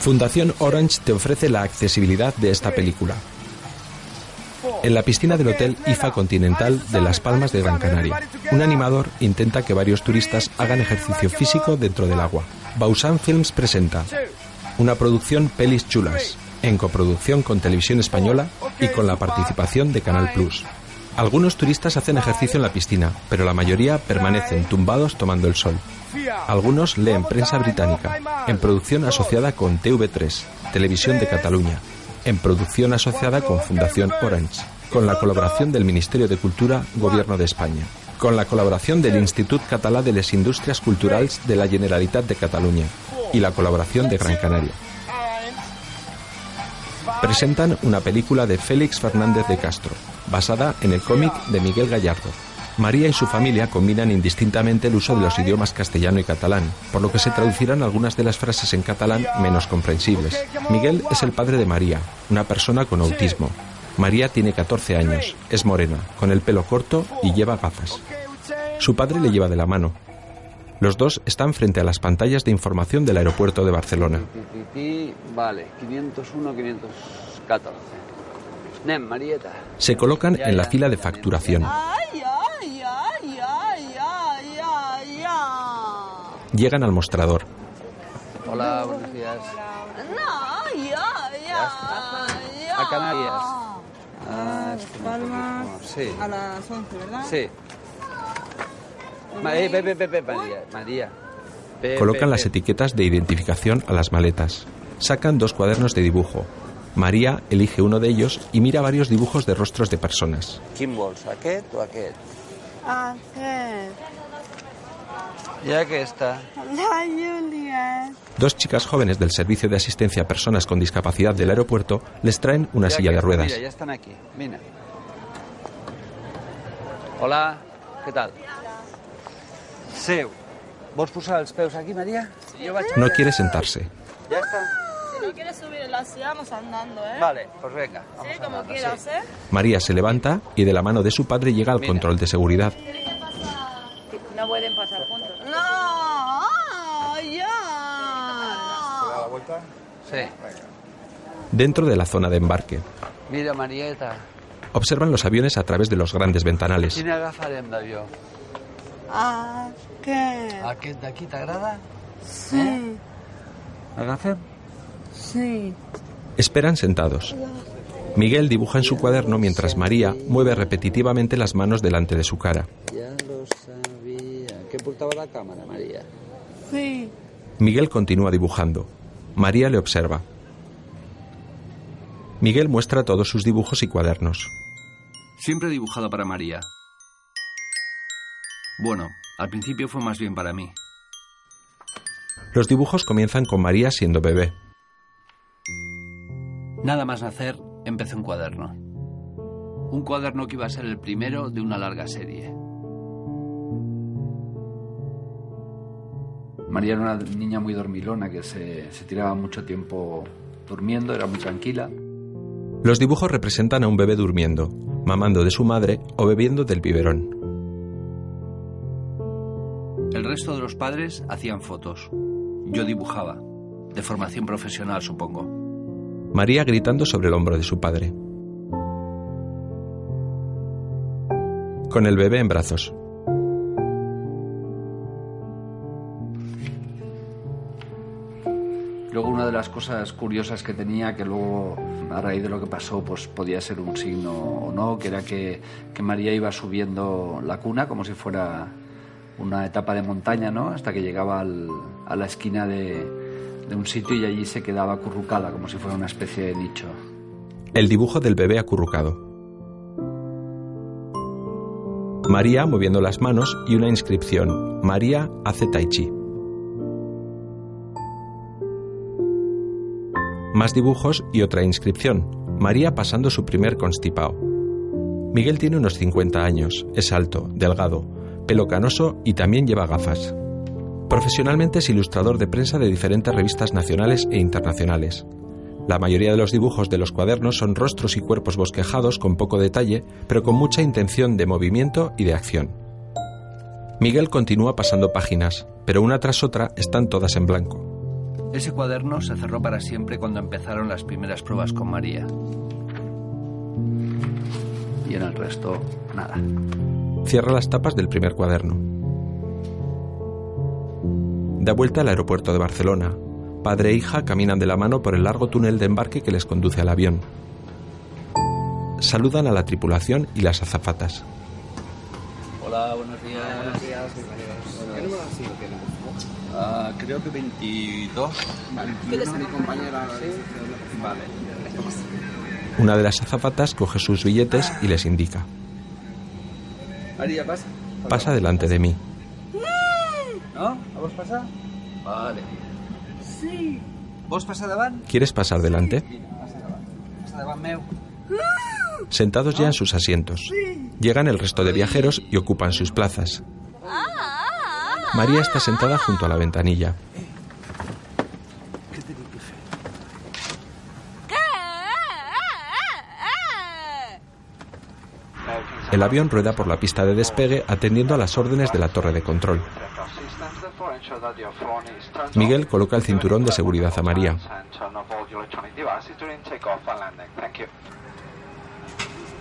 Fundación Orange te ofrece la accesibilidad de esta película. En la piscina del Hotel IFA Continental de Las Palmas de Gran Canaria, un animador intenta que varios turistas hagan ejercicio físico dentro del agua. Bausan Films presenta una producción Pelis Chulas, en coproducción con Televisión Española y con la participación de Canal Plus. Algunos turistas hacen ejercicio en la piscina, pero la mayoría permanecen tumbados tomando el sol. Algunos leen prensa británica, en producción asociada con TV3, Televisión de Cataluña, en producción asociada con Fundación Orange, con la colaboración del Ministerio de Cultura, Gobierno de España, con la colaboración del Institut Català de les Indústries Culturals de la Generalitat de Cataluña y la colaboración de Gran Canaria. Presentan una película de Félix Fernández de Castro, basada en el cómic de Miguel Gallardo. María y su familia combinan indistintamente el uso de los idiomas castellano y catalán, por lo que se traducirán algunas de las frases en catalán menos comprensibles. Miguel es el padre de María, una persona con autismo. María tiene 14 años, es morena, con el pelo corto y lleva gafas. Su padre le lleva de la mano. Los dos están frente a las pantallas de información del aeropuerto de Barcelona. Vale, 501, 514. Nem, Marieta. Se colocan en la fila de facturación. Llegan al mostrador. Hola, buenos días. A Canarias. Ah, es que no Palmas podemos. Sí, a las 11, ¿verdad? sí. Eh, ve, ve, ve, ve, María, María. Ve, Colocan las etiquetas de identificación a las maletas. Sacan dos cuadernos de dibujo. María elige uno de ellos y mira varios dibujos de rostros de personas. Quin vols, aquest o aquest? Aquest. I aquesta? La Julia. Dos chicas jóvenes del Servicio de Asistencia a Personas con Discapacidad del aeropuerto les traen una I silla de ruedas. Mira, ja estan aquí. Vine. Hola, què tal? Seu. Vols posar els peus aquí? Jo vaig... No quiere sentarse. Ja està? Si no quieres subir la silla, vamos andando, ¿eh? Vale, pues venga. Vamos Sí, como andando, quieras, sí. ¿eh? María se levanta y de la mano de su padre llega al Mira. control de seguridad. No pueden pasar juntos. No, ya. Sí. Dentro de la zona de embarque, Mira, Marieta, observan los aviones a través de los grandes ventanales. quin agafarem d'avió? Aquest. Aquest d'aquí t'agrada? Sí, Agafem? sí. Esperan sentados. Miguel dibuja en su cuaderno mientras María mueve repetitivamente las manos delante de su cara. Ja lo sabia. Què portava la càmera, Maria? Sí. Miguel continúa dibujando. María le observa. Miguel muestra todos sus dibujos y cuadernos. Siempre he dibujado para María. Bueno, al principio fue más bien para mí. Los dibujos comienzan con María siendo bebé. Nada más nacer, empecé un cuaderno. Un cuaderno que iba a ser el primero de una larga serie. María era una niña muy dormilona que se, se tiraba mucho tiempo durmiendo, era muy tranquila. Los dibujos representan a un bebé durmiendo, mamando de su madre o bebiendo del biberón. El resto de los padres hacían fotos. Yo dibujaba, de formación profesional supongo. María gritando sobre el hombro de su padre. Con el bebé en brazos. Luego una de las cosas curiosas que tenía, que luego a raíz de lo que pasó, pues podía ser un signo o no, que era que, que María iba subiendo la cuna como si fuera una etapa de montaña, ¿no? Hasta que llegaba al- a la esquina de, de un sitio y allí se quedaba acurrucada, como si fuera una especie de nicho. El dibujo del bebé acurrucado. María moviendo las manos y una inscripción. María hace tai chi. Más dibujos y otra inscripción. María pasando su primer constipado. Miguel tiene unos 50 años, es alto, delgado, pelo canoso y también lleva gafas. Profesionalmente es ilustrador de prensa de diferentes revistas nacionales e internacionales. La mayoría de los dibujos de los cuadernos son rostros y cuerpos bosquejados con poco detalle, pero con mucha intención de movimiento y de acción. Miguel continúa pasando páginas, pero una tras otra están todas en blanco. Ese cuaderno se cerró para siempre cuando empezaron las primeras pruebas con María. Y en el resto, nada. Cierra las tapas del primer cuaderno. Da vuelta al aeropuerto de Barcelona. Padre e hija caminan de la mano por el largo túnel de embarque que les conduce al avión. Saludan a la tripulación y las azafatas. Hola, buenos días. Buenos días. Ah, creo que 22. ¿Quieres a mi compañera? Vale. Una de las azafatas coge sus billetes y les indica. María, pasa. Pasa delante de mí. No? A vos pasa? Vale. Sí. Vos pasa davant? ¿Quieres pasar delante? Pasa davant. Pasa davant meu. Sentados ya en sus asientos. Llegan el resto de viajeros y ocupan sus plazas. María está sentada junto a la ventanilla. El avión rueda por la pista de despegue atendiendo a las órdenes de la torre de control. Miguel coloca el cinturón de seguridad a María.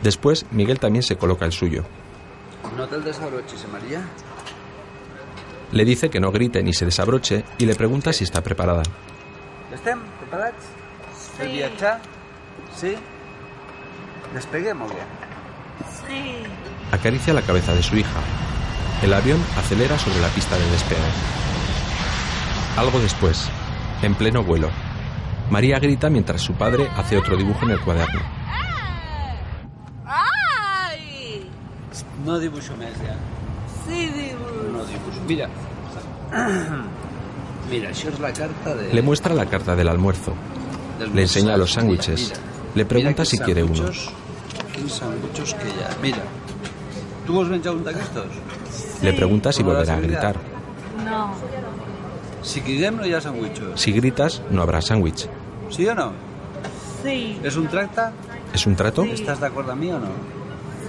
Después, Miguel también se coloca el suyo. No te'l desabrochis, María? Le dice que no grite ni se desabroche y le pregunta si está preparada. Estem preparats? Per viatjar? Sí? Despeguem o què? Sí. Acaricia la cabeza de su hija. El avión acelera sobre la pista de despegue. Algo después, en pleno vuelo, María grita mientras su padre hace otro dibujo en el cuaderno. ¡Ay! No dibuixo més, ja. Sí, digo. No dibuixo. Mira. Mira, això és la carta de... Le muestra la carta del almuerzo. Le enseña los sándwiches. mira. Le pregunta si quiere uno. sandwichos que ha. Mira. D'aquestos? Le pregunta si ¿Cómo volverá a a gritar. No. Si cridem no hi ha sandwichos. Si gritas, no habrá sándwich. Sí o no? Sí. És un tracte? ¿Es un trato? Estàs d'acord amb mi o no?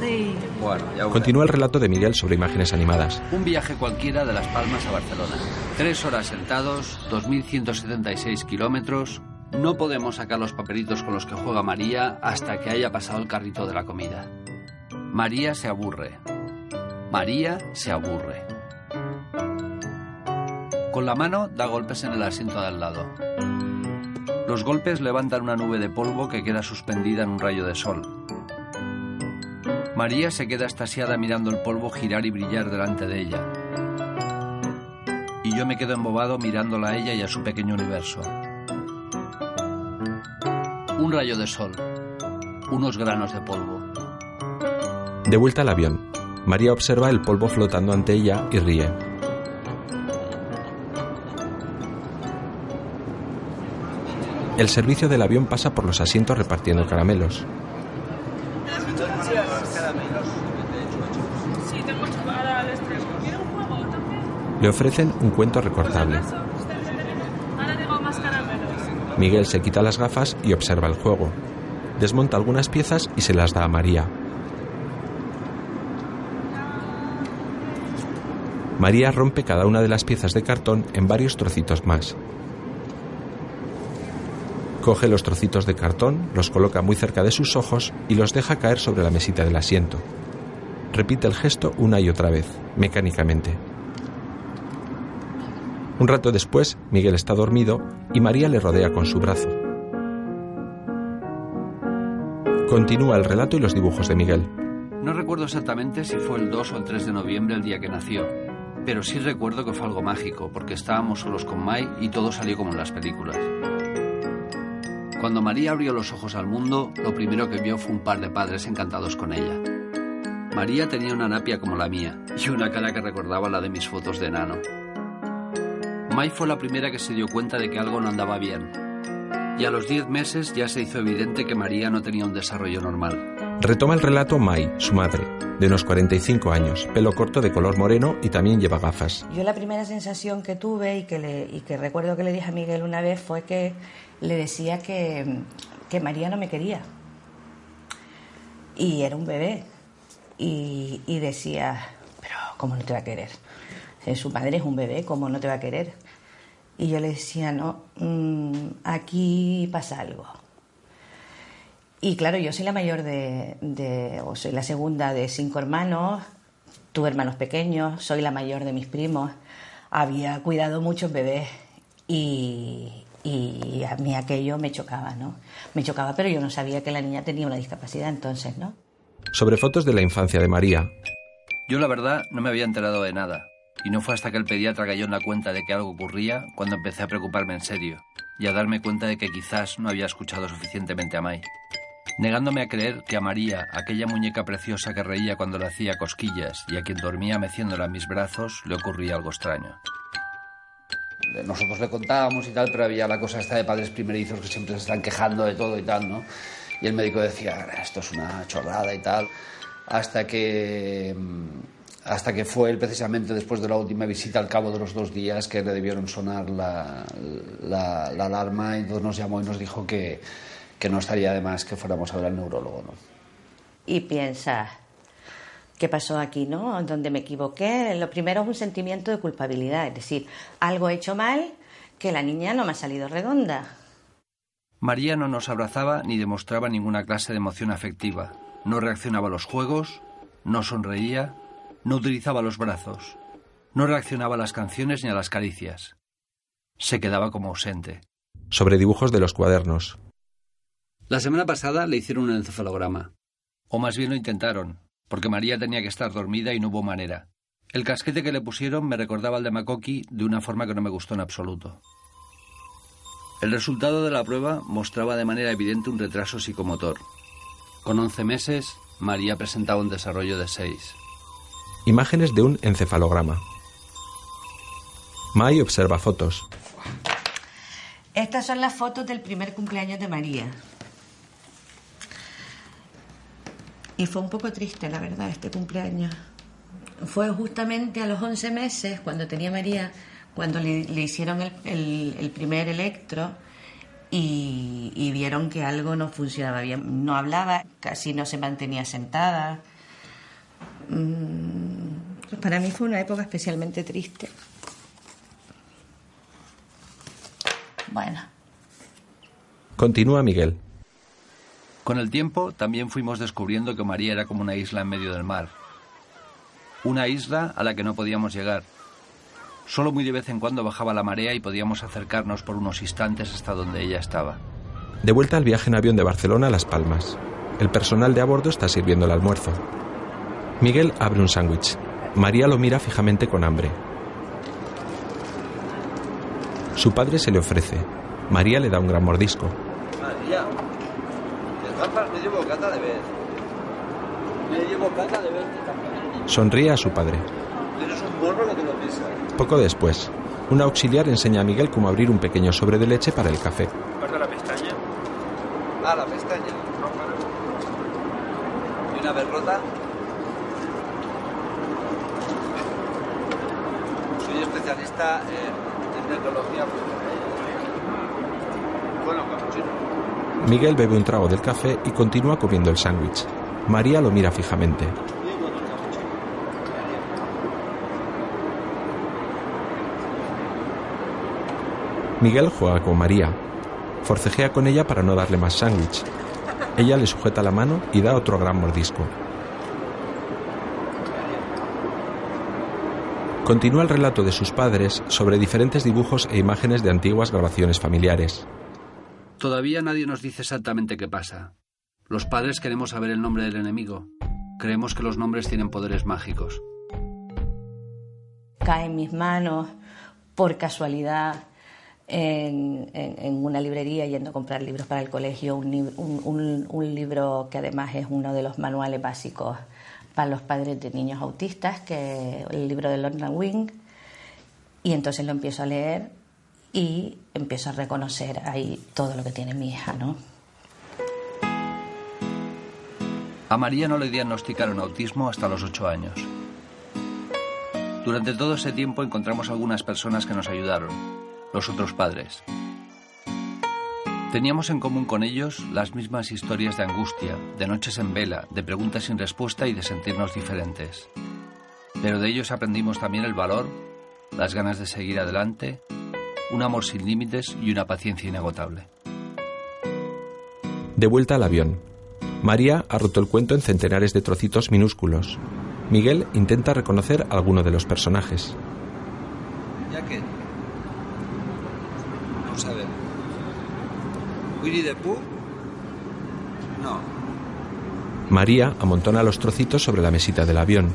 Sí. Bueno, ya Continúa el relato de Miguel sobre imágenes animadas. Un viaje cualquiera de Las Palmas a Barcelona. Tres horas sentados, 2.176 kilómetros. No podemos sacar los papelitos con los que juega María hasta que haya pasado el carrito de la comida. María se aburre. María se aburre. Con la mano da golpes en el asiento de al lado. Los golpes levantan una nube de polvo que queda suspendida en un rayo de sol. María se queda estasiada mirando el polvo girar y brillar delante de ella. Y yo me quedo embobado mirándola a ella y a su pequeño universo. Un rayo de sol. Unos granos de polvo. De vuelta al avión, María observa el polvo flotando ante ella y ríe. El servicio del avión pasa por los asientos repartiendo caramelos. Sí, tengo chocolate al estrés. ¿Quiere un juego también? Le ofrecen un cuento recortable. Miguel se quita las gafas y observa el juego. Desmonta algunas piezas y se las da a María. María rompe cada una de las piezas de cartón en varios trocitos más. Coge los trocitos de cartón, los coloca muy cerca de sus ojos y los deja caer sobre la mesita del asiento. Repite el gesto una y otra vez, mecánicamente. Un rato después, Miguel está dormido y María le rodea con su brazo. Continúa el relato y los dibujos de Miguel. No recuerdo exactamente si fue el 2 o el 3 de noviembre el día que nació, pero sí recuerdo que fue algo mágico, porque estábamos solos con Mai y todo salió como en las películas. Cuando María abrió los ojos al mundo, lo primero que vio fue un par de padres encantados con ella. María tenía una napia como la mía y una cara que recordaba la de mis fotos de enano. Mai fue la primera que se dio cuenta de que algo no andaba bien. Y a los 10 meses ya se hizo evidente que María no tenía un desarrollo normal. Retoma el relato Mai, su madre, de unos 45 años, pelo corto de color moreno y también lleva gafas. Yo la primera sensación que tuve y que, le- y que recuerdo que le dije a Miguel una vez fue que le decía que, que María no me quería. Y era un bebé. Y, y decía, pero ¿cómo no te va a querer? Eh, Su madre es un bebé, ¿cómo no te va a querer? Y yo le decía, no, mm, aquí pasa algo. Y claro, yo soy la mayor de, de, o soy la segunda de cinco hermanos, tuve hermanos pequeños, soy la mayor de mis primos, había cuidado muchos bebés y, y a mí aquello me chocaba, ¿no? Me chocaba, pero yo no sabía que la niña tenía una discapacidad entonces, ¿no? Sobre fotos de la infancia de María, Yo la verdad no me había enterado de nada. Y no fue hasta que el pediatra cayó en la cuenta de que algo ocurría cuando empecé a preocuparme en serio y a darme cuenta de que quizás no había escuchado suficientemente a Mai. Negándome a creer que a María, aquella muñeca preciosa que reía cuando le hacía cosquillas y a quien dormía meciéndola en mis brazos, le ocurría algo extraño. Nosotros le contábamos y tal, pero había la cosa esta de padres primerizos que siempre se están quejando de todo y tal, ¿no? Y el médico decía, esto es una chorrada y tal, hasta que, mm, hasta que fue él precisamente después de la última visita al cabo de los dos días que le debieron sonar la, la, la alarma y entonces nos llamó y nos dijo que, que no estaría de más que fuéramos a ver al neurólogo, ¿no? y piensas, ¿qué pasó aquí, no? Donde me equivoqué. Lo primero es un sentimiento de culpabilidad, es decir, algo he hecho mal que la niña no me ha salido redonda. María no nos abrazaba ni demostraba ninguna clase de emoción afectiva. No reaccionaba a los juegos, no sonreía, no utilizaba los brazos, no reaccionaba a las canciones ni a las caricias. Se quedaba como ausente. sobre dibujos de los cuadernos, La semana pasada le hicieron un encefalograma. O más bien lo intentaron, porque María tenía que estar dormida y no hubo manera. El casquete que le pusieron me recordaba al de Makoki de una forma que no me gustó en absoluto. El resultado de la prueba mostraba de manera evidente un retraso psicomotor. Con 11 meses, María presentaba un desarrollo de 6. Imágenes de un encefalograma. Mai observa fotos. Estas son las fotos del primer cumpleaños de María. Y fue un poco triste, la verdad, este cumpleaños. Fue justamente a los 11 meses, cuando tenía María, cuando le, hicieron el, primer electro y, y vieron que algo no funcionaba bien. No hablaba, casi no se mantenía sentada. Mm, para mí fue una época especialmente triste. Bueno. Continúa Miguel. Con el tiempo también fuimos descubriendo que María era como una isla en medio del mar. Una isla a la que no podíamos llegar. Solo muy de vez en cuando bajaba la marea y podíamos acercarnos por unos instantes hasta donde ella estaba. De vuelta al viaje en avión de Barcelona a Las Palmas. El personal de a bordo está sirviendo el almuerzo. Miguel abre un sándwich. María lo mira fijamente con hambre. Su padre se le ofrece. María le da un gran mordisco. María, de gafas medio bocata de vez. Medio bocata de vez. Sonríe a su padre. Tienes un morro que te lo pisa. Poco después, un auxiliar enseña a Miguel cómo abrir un pequeño sobre de leche para el café. ¿Parte la pestaña? Ah, la pestaña. ¿Y una vez rota? Soy Miguel bebe un trago del café y continúa comiendo el sándwich. María lo mira fijamente. Miguel juega con María. Forcejea con ella para no darle más sándwich. Ella le sujeta la mano y da otro gran mordisco. Continúa el relato de sus padres sobre diferentes dibujos e imágenes de antiguas grabaciones familiares. Todavía nadie nos dice exactamente qué pasa. Los padres queremos saber el nombre del enemigo. Creemos que los nombres tienen poderes mágicos. cae en mis manos por casualidad en, en- en una librería yendo a comprar libros para el colegio, un, lib- un- un- un libro que además es uno de los manuales básicos para los padres de niños autistas, que el libro de Lorna Wing, y entonces lo empiezo a leer y empiezo a reconocer ahí todo lo que tiene mi hija, ¿no? A María no le diagnosticaron autismo hasta los ocho años. Durante todo ese tiempo encontramos algunas personas que nos ayudaron, los otros padres. Teníamos en común con ellos las mismas historias de angustia, de noches en vela, de preguntas sin respuesta y de sentirnos diferentes. Pero de ellos aprendimos también el valor, las ganas de seguir adelante, un amor sin límites y una paciencia inagotable. De vuelta al avión. María ha roto el cuento en centenares de trocitos minúsculos. Miguel intenta reconocer a alguno de los personajes. ¿Ya qué? Vamos a ver. No. María amontona los trocitos sobre la mesita del avión.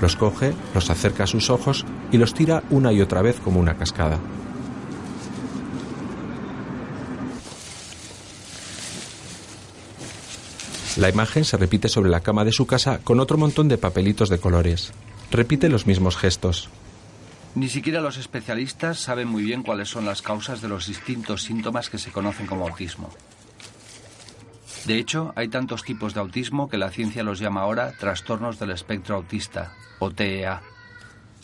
Los coge, los acerca a sus ojos y los tira una y otra vez como una cascada. La imagen se repite sobre la cama de su casa con otro montón de papelitos de colores. Repite los mismos gestos. Ni siquiera los especialistas saben muy bien cuáles son las causas de los distintos síntomas que se conocen como autismo. De hecho, hay tantos tipos de autismo que la ciencia los llama ahora trastornos del espectro autista, o TEA.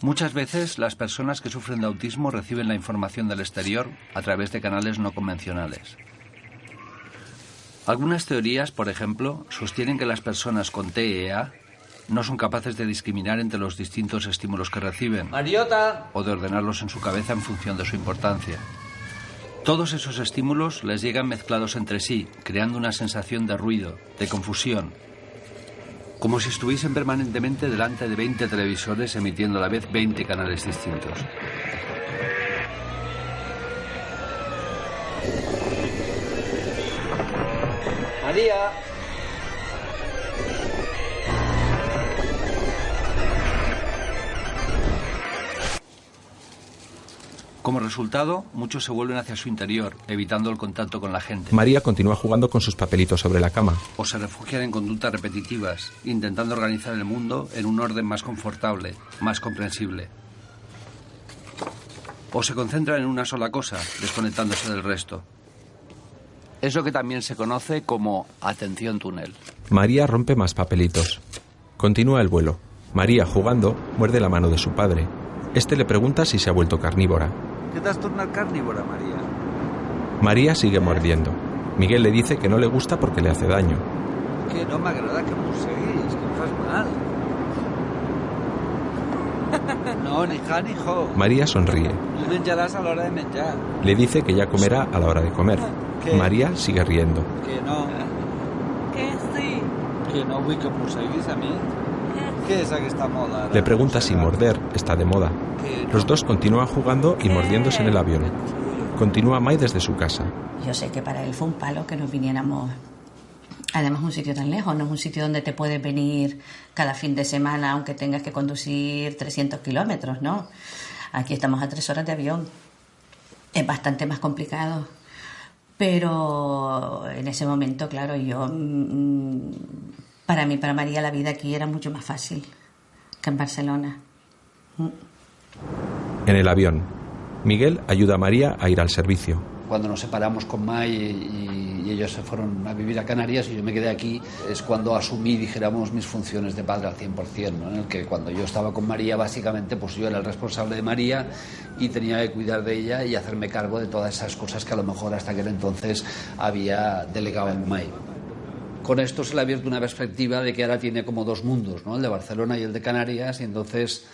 Muchas veces las personas que sufren de autismo reciben la información del exterior a través de canales no convencionales. Algunas teorías, por ejemplo, sostienen que las personas con TEA no son capaces de discriminar entre los distintos estímulos que reciben Mariota. o de ordenarlos en su cabeza en función de su importancia. Todos esos estímulos les llegan mezclados entre sí, creando una sensación de ruido, de confusión, como si estuviesen permanentemente delante de 20 televisores emitiendo a la vez 20 canales distintos. María. Como resultado, muchos se vuelven hacia su interior, evitando el contacto con la gente. María continúa jugando con sus papelitos sobre la cama. O se refugian en conductas repetitivas, intentando organizar el mundo en un orden más confortable, más comprensible. O se concentran en una sola cosa, desconectándose del resto. Es lo que también se conoce como atención túnel. María rompe más papelitos. Continúa el vuelo. María, jugando, muerde la mano de su padre. Este le pregunta si se ha vuelto carnívora. ¿Qué t'has tornat carnívora, María? María sigue mordiendo. Miguel le dice que no le gusta porque le hace daño. Que no m'agrada que em mosseguis, que em fas mal. No, ni ja ni jo. María sonríe. Menjaràs a l'hora de menjar. Le dice que ya comerá a la hora de comer. ¿Qué? María sigue riendo. Que no, Que sí. que no vull que mosseguis a mi. Le pregunta si morder está de moda. Los dos continúan jugando y mordiéndose en el avión. Continúa Mai desde su casa. Yo sé que para él fue un palo que nos viniéramos. Además, un sitio tan lejos, no es un sitio donde te puedes venir cada fin de semana, aunque tengas que conducir 300 kilómetros, ¿no? Aquí estamos a tres horas de avión. Es bastante más complicado. Pero en ese momento, claro, yo. mm, Para mí, para María, la vida aquí era mucho más fácil que en Barcelona. En el avión, Miguel ayuda a María a ir al servicio. Cuando nos separamos con Mai y, y ellos se fueron a vivir a Canarias y yo me quedé aquí, es cuando asumí, dijéramos, mis funciones de padre al 100%, ¿no? en el que cuando yo estaba con María, básicamente, pues yo era el responsable de María y tenía que cuidar de ella y hacerme cargo de todas esas cosas que a lo mejor hasta aquel entonces había delegado en Mai. Con esto se le ha abierto una perspectiva de que ahora tiene como dos mundos, ¿no? el de Barcelona y el de Canarias, y entonces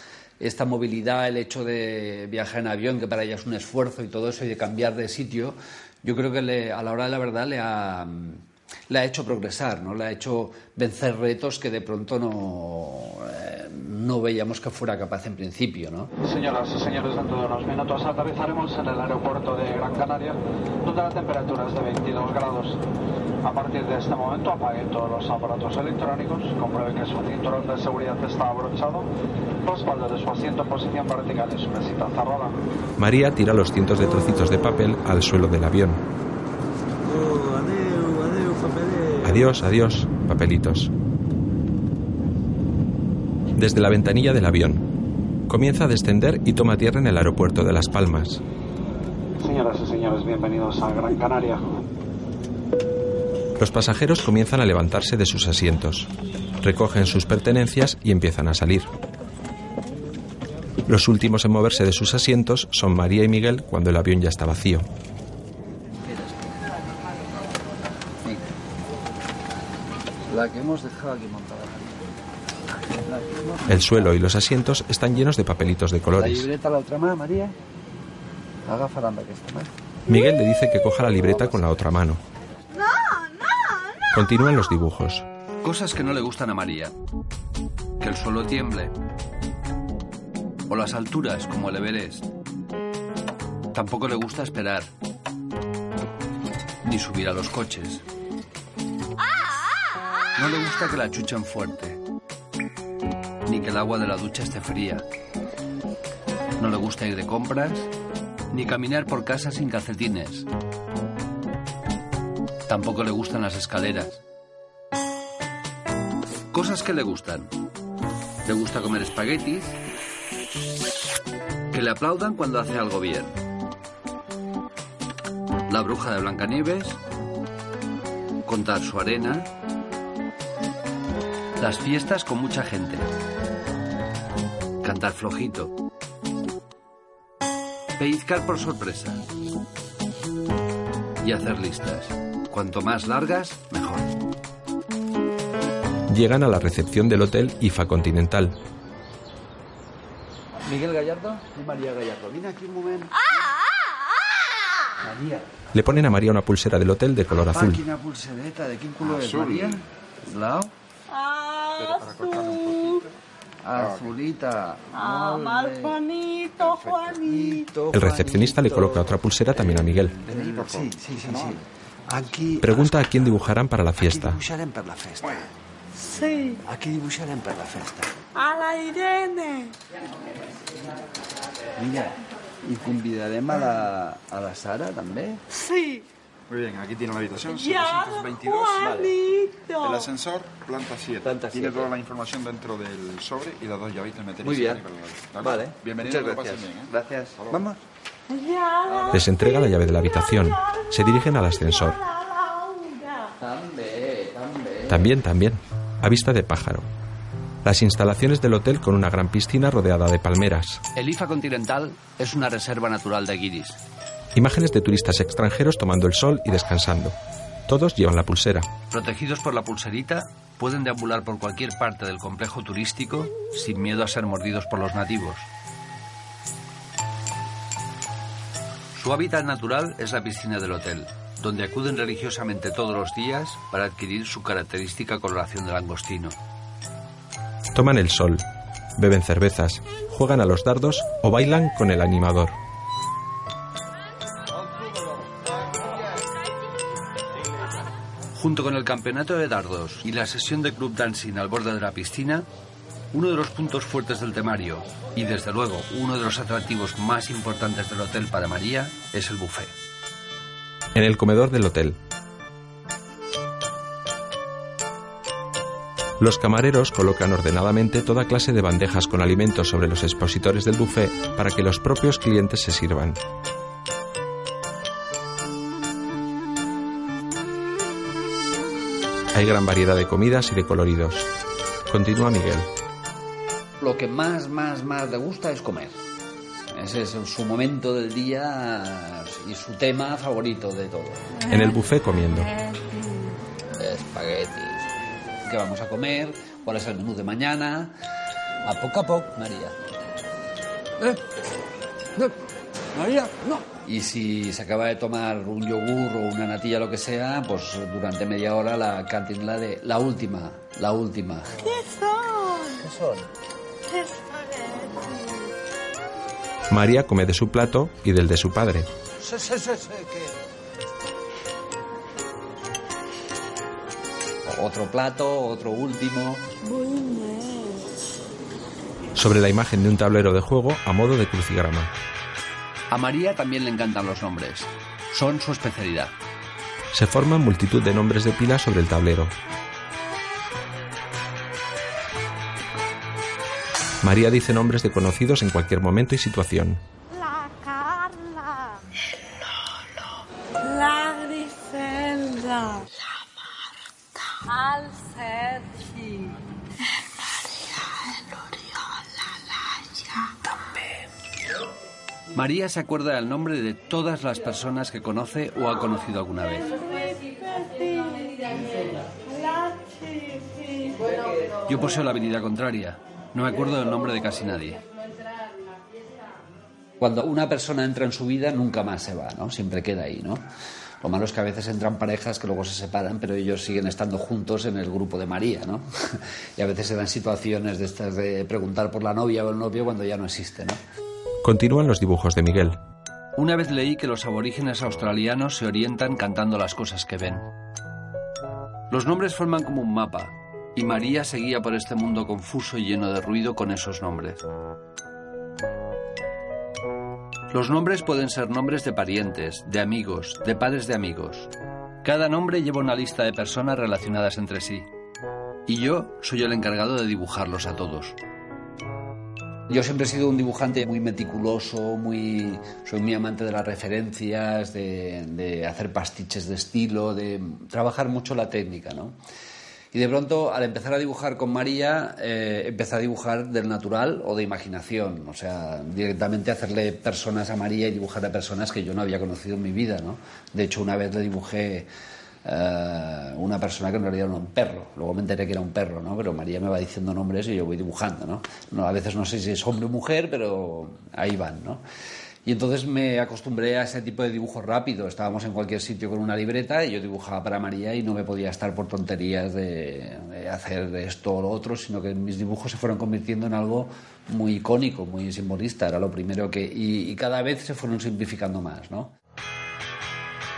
esta movilidad, el hecho de viajar en avión, que para ella es un esfuerzo y todo eso, y de cambiar de sitio, yo creo que le- a la hora de la verdad le ha, le ha hecho progresar, ¿no? le ha hecho vencer retos que de pronto no, eh, no veíamos que fuera capaz en principio. ¿no? Señoras y señores, dentro de unos minutos aterrizaremos en el aeropuerto de Gran Canaria, donde la temperatura es de 22 grados. A partir de este momento apaguen todos los aparatos electrónicos, comprueben que su cinturón de seguridad está abrochado, respalde de su asiento en posición vertical y su mesita cerrada. María tira los cientos de trocitos de papel al suelo del avión. Adiós, adiós, papelitos. Desde la ventanilla del avión. Comienza a descender y toma tierra en el aeropuerto de Las Palmas. Señoras y señores, bienvenidos a Gran Canaria. Los pasajeros comienzan a levantarse de sus asientos. Recogen sus pertenencias y empiezan a salir. Los últimos en moverse de sus asientos son María y Miguel cuando el avión ya está vacío. La que hemos dejado aquí montada. La que El suelo y los asientos están llenos de papelitos de La colores. llibreta a l'altra mà, Maria? Agafaran d'aquesta mà. Miguel le dice que coja la libreta con la otra mano. Continúan los dibujos. Cosas que no le gustan a María. Que el suelo tiemble. O las alturas, como el Everest. Tampoco le gusta esperar. Ni subir a los coches. No le gusta que la chuchen fuerte. Ni que el agua de la ducha esté fría. No le gusta ir de compras. Ni caminar por casa sin calcetines. Tampoco le gustan las escaleras. Cosas que le gustan. Le gusta comer espaguetis. Que le aplaudan cuando hace algo bien. La bruja de Blancanieves. Contar su arena. Las fiestas con mucha gente. Cantar flojito. Pellizcar por sorpresa. Y hacer listas. Cuanto más largas, mejor. Llegan a la recepción del hotel IFA Continental. Miguel Gallardo y María Gallardo. Vine aquí un momento. María. Le ponen a María una pulsera del hotel de color Ah, azul. quina pulsereta. ¿De quin color Azulita. Bé. Juanito, Juanito. El recepcionista le coloca otra pulsera también a Miguel. Sí, sí, sí, sí. Aquí... Pregunta a quién dibujarán para la Aquí fiesta. dibuixarem per la festa. Sí, Aquí dibuixarem per la festa. a la Irene. Mira, i convidarem a la, a la Sara, també? Sí, Muy bien, aquí tiene la habitación ya 722. Juanito. El ascensor, planta 7. Planta Tiene siete. toda la información dentro del sobre y las dos llavitas meteréis. Muy bien. ahí para la- ¿de Vale. acuerdo? Bienvenido, Muchas gracias. bien, ¿eh? Gracias. Vamos. Ya Les entrega la llave de la habitación. Se dirigen al ascensor. También, también. A vista de pájaro. Las instalaciones del hotel con una gran piscina rodeada de palmeras. El IFA Continental es una reserva natural de guiris. Imágenes de turistas extranjeros tomando el sol y descansando. Todos llevan la pulsera. Protegidos por la pulserita, pueden deambular por cualquier parte del complejo turístico sin miedo a ser mordidos por los nativos. Su hábitat natural es la piscina del hotel, donde acuden religiosamente todos los días para adquirir su característica coloración de langostino. Toman el sol, beben cervezas, juegan a los dardos o bailan con el animador. Junto con el campeonato de dardos y la sesión de club dancing al borde de la piscina, uno de los puntos fuertes del temario y desde luego uno de los atractivos más importantes del hotel para María es el buffet. En el comedor del hotel. Los camareros colocan ordenadamente toda clase de bandejas con alimentos sobre los expositores del buffet para que los propios clientes se sirvan. Hay gran variedad de comidas y de coloridos. Continúa Miguel. Lo que más, más, más le gusta es comer. Ese es su momento del día y su tema favorito de todo. En el buffet comiendo. Espaguetis. ¿Qué vamos a comer? ¿Cuál es el menú de mañana? A poco a poco, María. Eh, eh, Maria, no. Y si se acaba de tomar un yogur o una natilla, lo que sea, pues durante media hora la cantinela de la última, la última. ¿Qué son? ¿Qué son? María come de su plato y del de su padre. Sí, sí, sí, sí, que... Otro plato, otro último. Sobre la imagen de un tablero de juego a modo de crucigrama. A María también le encantan los nombres. Son su especialidad. Se forman multitud de nombres de pila sobre el tablero. María dice nombres de conocidos en cualquier momento y situación. Se acuerda del nombre de todas las personas que conoce o ha conocido alguna vez. Yo poseo la habilidad contraria. No me acuerdo del nombre de casi nadie. Cuando una persona entra en su vida, nunca más se va, ¿no? Siempre queda ahí, ¿no? Lo malo es que a veces entran parejas que luego se separan, pero ellos siguen estando juntos en el grupo de María, ¿no? y a veces se dan situaciones de estas de preguntar por la novia o el novio cuando ya no existe, ¿no? Continúan los dibujos de Miguel. Una vez leí que los aborígenes australianos se orientan cantando las cosas que ven. Los nombres forman como un mapa, y María seguía por este mundo confuso y lleno de ruido con esos nombres. Los nombres pueden ser nombres de parientes, de amigos, de padres de amigos. Cada nombre lleva una lista de personas relacionadas entre sí. Y yo soy el encargado de dibujarlos a todos. Yo siempre he sido un dibujante muy meticuloso, muy, soy muy amante de las referencias, de, de hacer pastiches de estilo, de trabajar mucho la técnica, ¿no? Y de pronto, al empezar a dibujar con María, eh, empecé a dibujar del natural o de imaginación. O sea, directamente hacerle personas a María y dibujar a personas que yo no había conocido en mi vida, ¿no? De hecho, una vez le dibujé eh, una persona que en realidad era un perro. Luego me enteré que era un perro, ¿no? Pero María me va diciendo nombres y yo voy dibujando, ¿no? no a veces no sé si es hombre o mujer, pero ahí van, ¿no? Y entonces me acostumbré a ese tipo de dibujo rápido. Estábamos en cualquier sitio con una libreta y yo dibujaba para María y no me podía estar por tonterías de, de hacer esto o lo otro, sino que mis dibujos se fueron convirtiendo en algo muy icónico, muy simbolista. Era lo primero que... Y, y cada vez se fueron simplificando más, ¿no?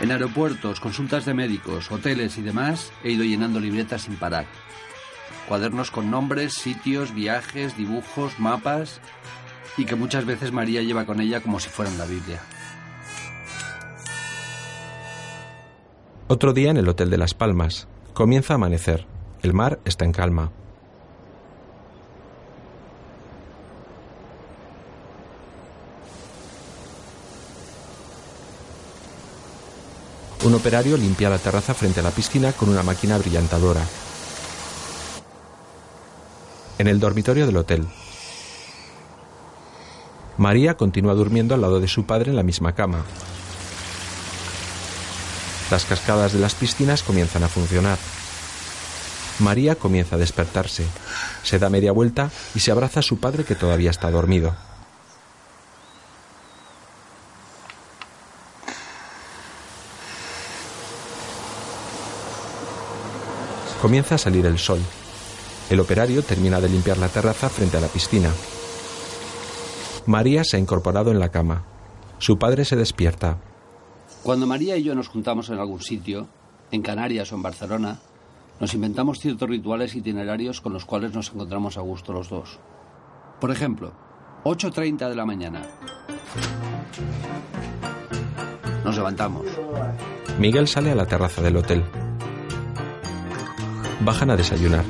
En aeropuertos, consultas de médicos, hoteles y demás, he ido llenando libretas sin parar. Cuadernos con nombres, sitios, viajes, dibujos, mapas y que muchas veces María lleva con ella como si fueran la Biblia. Otro día en el Hotel de Las Palmas. Comienza a amanecer. El mar está en calma. Un operario limpia la terraza frente a la piscina con una máquina brillantadora. En el dormitorio del hotel, María continúa durmiendo al lado de su padre en la misma cama. Las cascadas de las piscinas comienzan a funcionar. María comienza a despertarse. Se da media vuelta y se abraza a su padre que todavía está dormido. Comienza a salir el sol. El operario termina de limpiar la terraza frente a la piscina. María se ha incorporado en la cama. Su padre se despierta. Cuando María y yo nos juntamos en algún sitio, en Canarias o en Barcelona, nos inventamos ciertos rituales itinerarios con los cuales nos encontramos a gusto los dos. Por ejemplo, 8.30 de la mañana. Nos levantamos. Miguel sale a la terraza del hotel. Bajan a desayunar.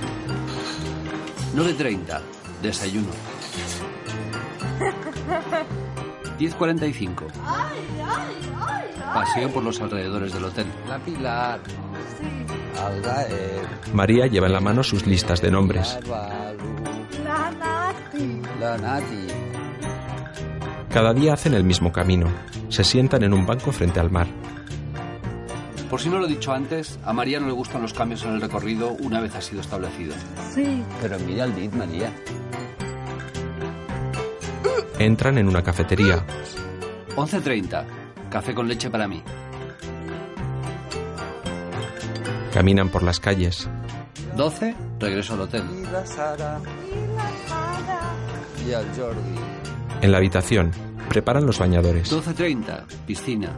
9.30. Desayuno. 10.45. Paseo por los alrededores del hotel. La Pilar. María lleva en la mano sus listas de nombres. La Nati. La Nati. Cada día hacen el mismo camino. Se sientan en un banco frente al mar. Por si no lo he dicho antes, a María no le gustan los cambios en el recorrido una vez ha sido establecido. Sí. Pero mira el dit, María. Entran en una cafetería. 11.30. Café con leche para mí. Caminan por las calles. 12. Regreso al hotel. I la Sara. I el Jordi. En la habitación, preparan los bañadores. 12.30. Piscina.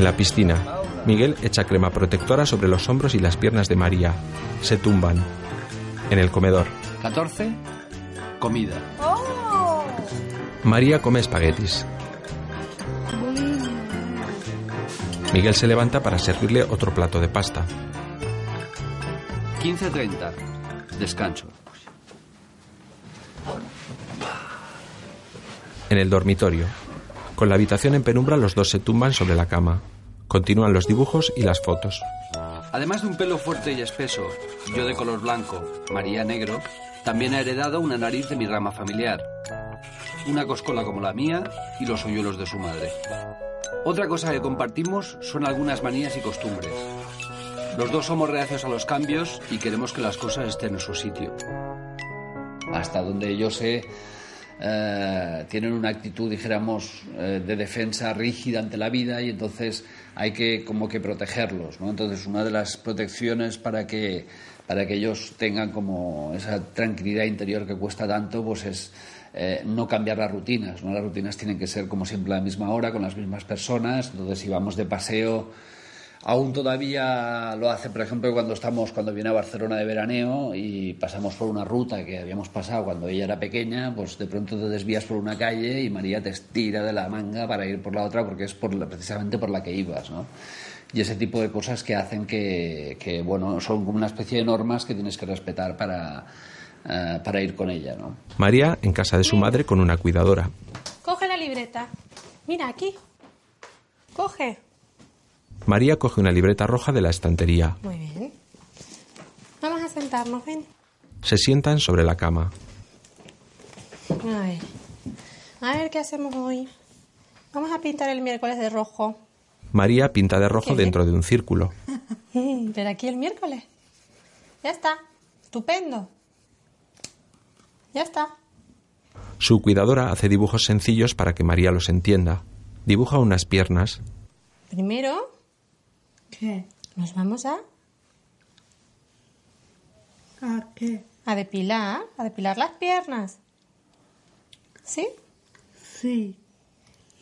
En la piscina, Miguel echa crema protectora sobre los hombros y las piernas de María. Se tumban. En el comedor, 14. Comida. Oh. María come espaguetis. Miguel se levanta para servirle otro plato de pasta. 15.30. Descanso. En el dormitorio, con la habitación en penumbra, los dos se tumban sobre la cama. Continúan los dibujos y las fotos. Además de un pelo fuerte y espeso, yo de color blanco, María negro, también ha heredado una nariz de mi rama familiar, una coscola como la mía y los hoyuelos de su madre. Otra cosa que compartimos son algunas manías y costumbres. Los dos somos reacios a los cambios y queremos que las cosas estén en su sitio. Hasta donde yo sé, eh, tienen una actitud, dijéramos, eh, de defensa rígida ante la vida y entonces hay que como que protegerlos, ¿no? Entonces una de las protecciones para que para que ellos tengan como esa tranquilidad interior que cuesta tanto, pues es eh, no cambiar las rutinas, ¿no? Las rutinas tienen que ser como siempre a la misma hora, con las mismas personas, entonces si vamos de paseo Aún todavía lo hace, por ejemplo, cuando estamos, cuando viene a Barcelona de veraneo y pasamos por una ruta que habíamos pasado cuando ella era pequeña, pues de pronto te desvías por una calle y María te estira de la manga para ir por la otra porque es por la, precisamente por la que ibas, ¿no? Y ese tipo de cosas que hacen que, que bueno, son como una especie de normas que tienes que respetar para, eh, para ir con ella, ¿no? María en casa de su madre con una cuidadora. Coge la libreta. Mira, aquí. Coge. María coge una libreta roja de la estantería. Muy bien. Vamos a sentarnos, ven. Se sientan sobre la cama. A ver. A ver qué hacemos hoy. Vamos a pintar el miércoles de rojo. María pinta de rojo dentro de un círculo. Pero aquí el miércoles. Ya está. Estupendo. Ya está. Su cuidadora hace dibujos sencillos para que María los entienda. Dibuja unas piernas. Primero ¿Qué? nos vamos a, ¿A qué? a depilar, a depilar las piernas. ¿Sí? Sí.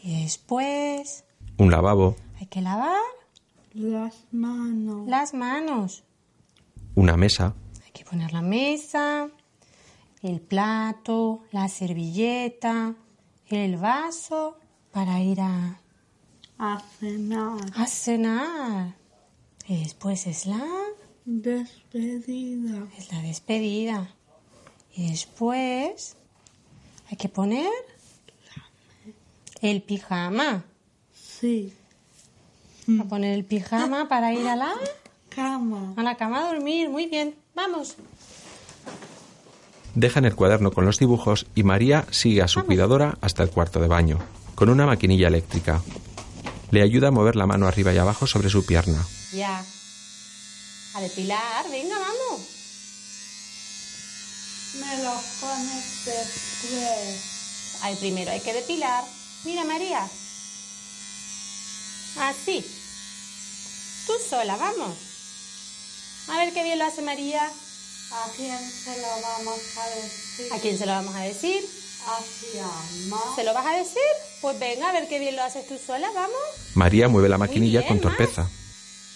Y después Un lavabo. hay que lavar Las manos. las manos. Una mesa. Hay que poner la mesa, el plato, la servilleta, el vaso para ir a, A cenar. a cenar. Y después es la, Despedida. es la despedida. Y después hay que poner el pijama. Sí. A poner el pijama para ir a la, Cama. a la cama a dormir. Muy bien, vamos. Dejan el cuaderno con los dibujos y María sigue a su cuidadora hasta el cuarto de baño, con una maquinilla eléctrica. Le ayuda a mover la mano arriba y abajo sobre su pierna. Ya. A depilar, venga, vamos. Me los pones después. Ay, primero hay que depilar. Mira, María. Así. Tú sola, vamos. A ver qué bien lo hace María. ¿A quién se lo vamos a decir? ¿A quién se lo vamos a decir? Hacia mamá. ¿Se lo vas a decir? Pues venga, a ver qué bien lo haces tú sola, vamos. María mueve la maquinilla bien, con torpeza.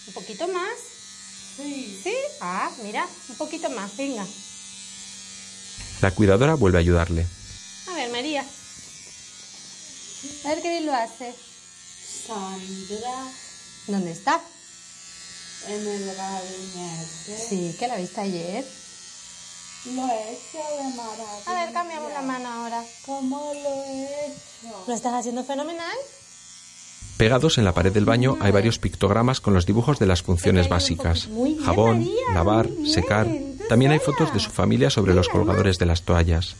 Un poquito más. Sí. ¿Sí? Ah, mira, un poquito más, venga. La cuidadora vuelve a ayudarle. A ver, María. A ver qué bien lo hace. Sandra ¿Dónde está? en el gabinete. Sí, que la viste ayer. Lo he hecho de maravilla. A ver, cambiamos la mano ahora. ¿Cómo lo he hecho? ¿Lo estás haciendo fenomenal? Pegados en la pared del baño hay varios pictogramas con los dibujos de las funciones básicas. Bien, Jabón, María, lavar, secar. También hay fotos de su familia sobre los colgadores de las toallas.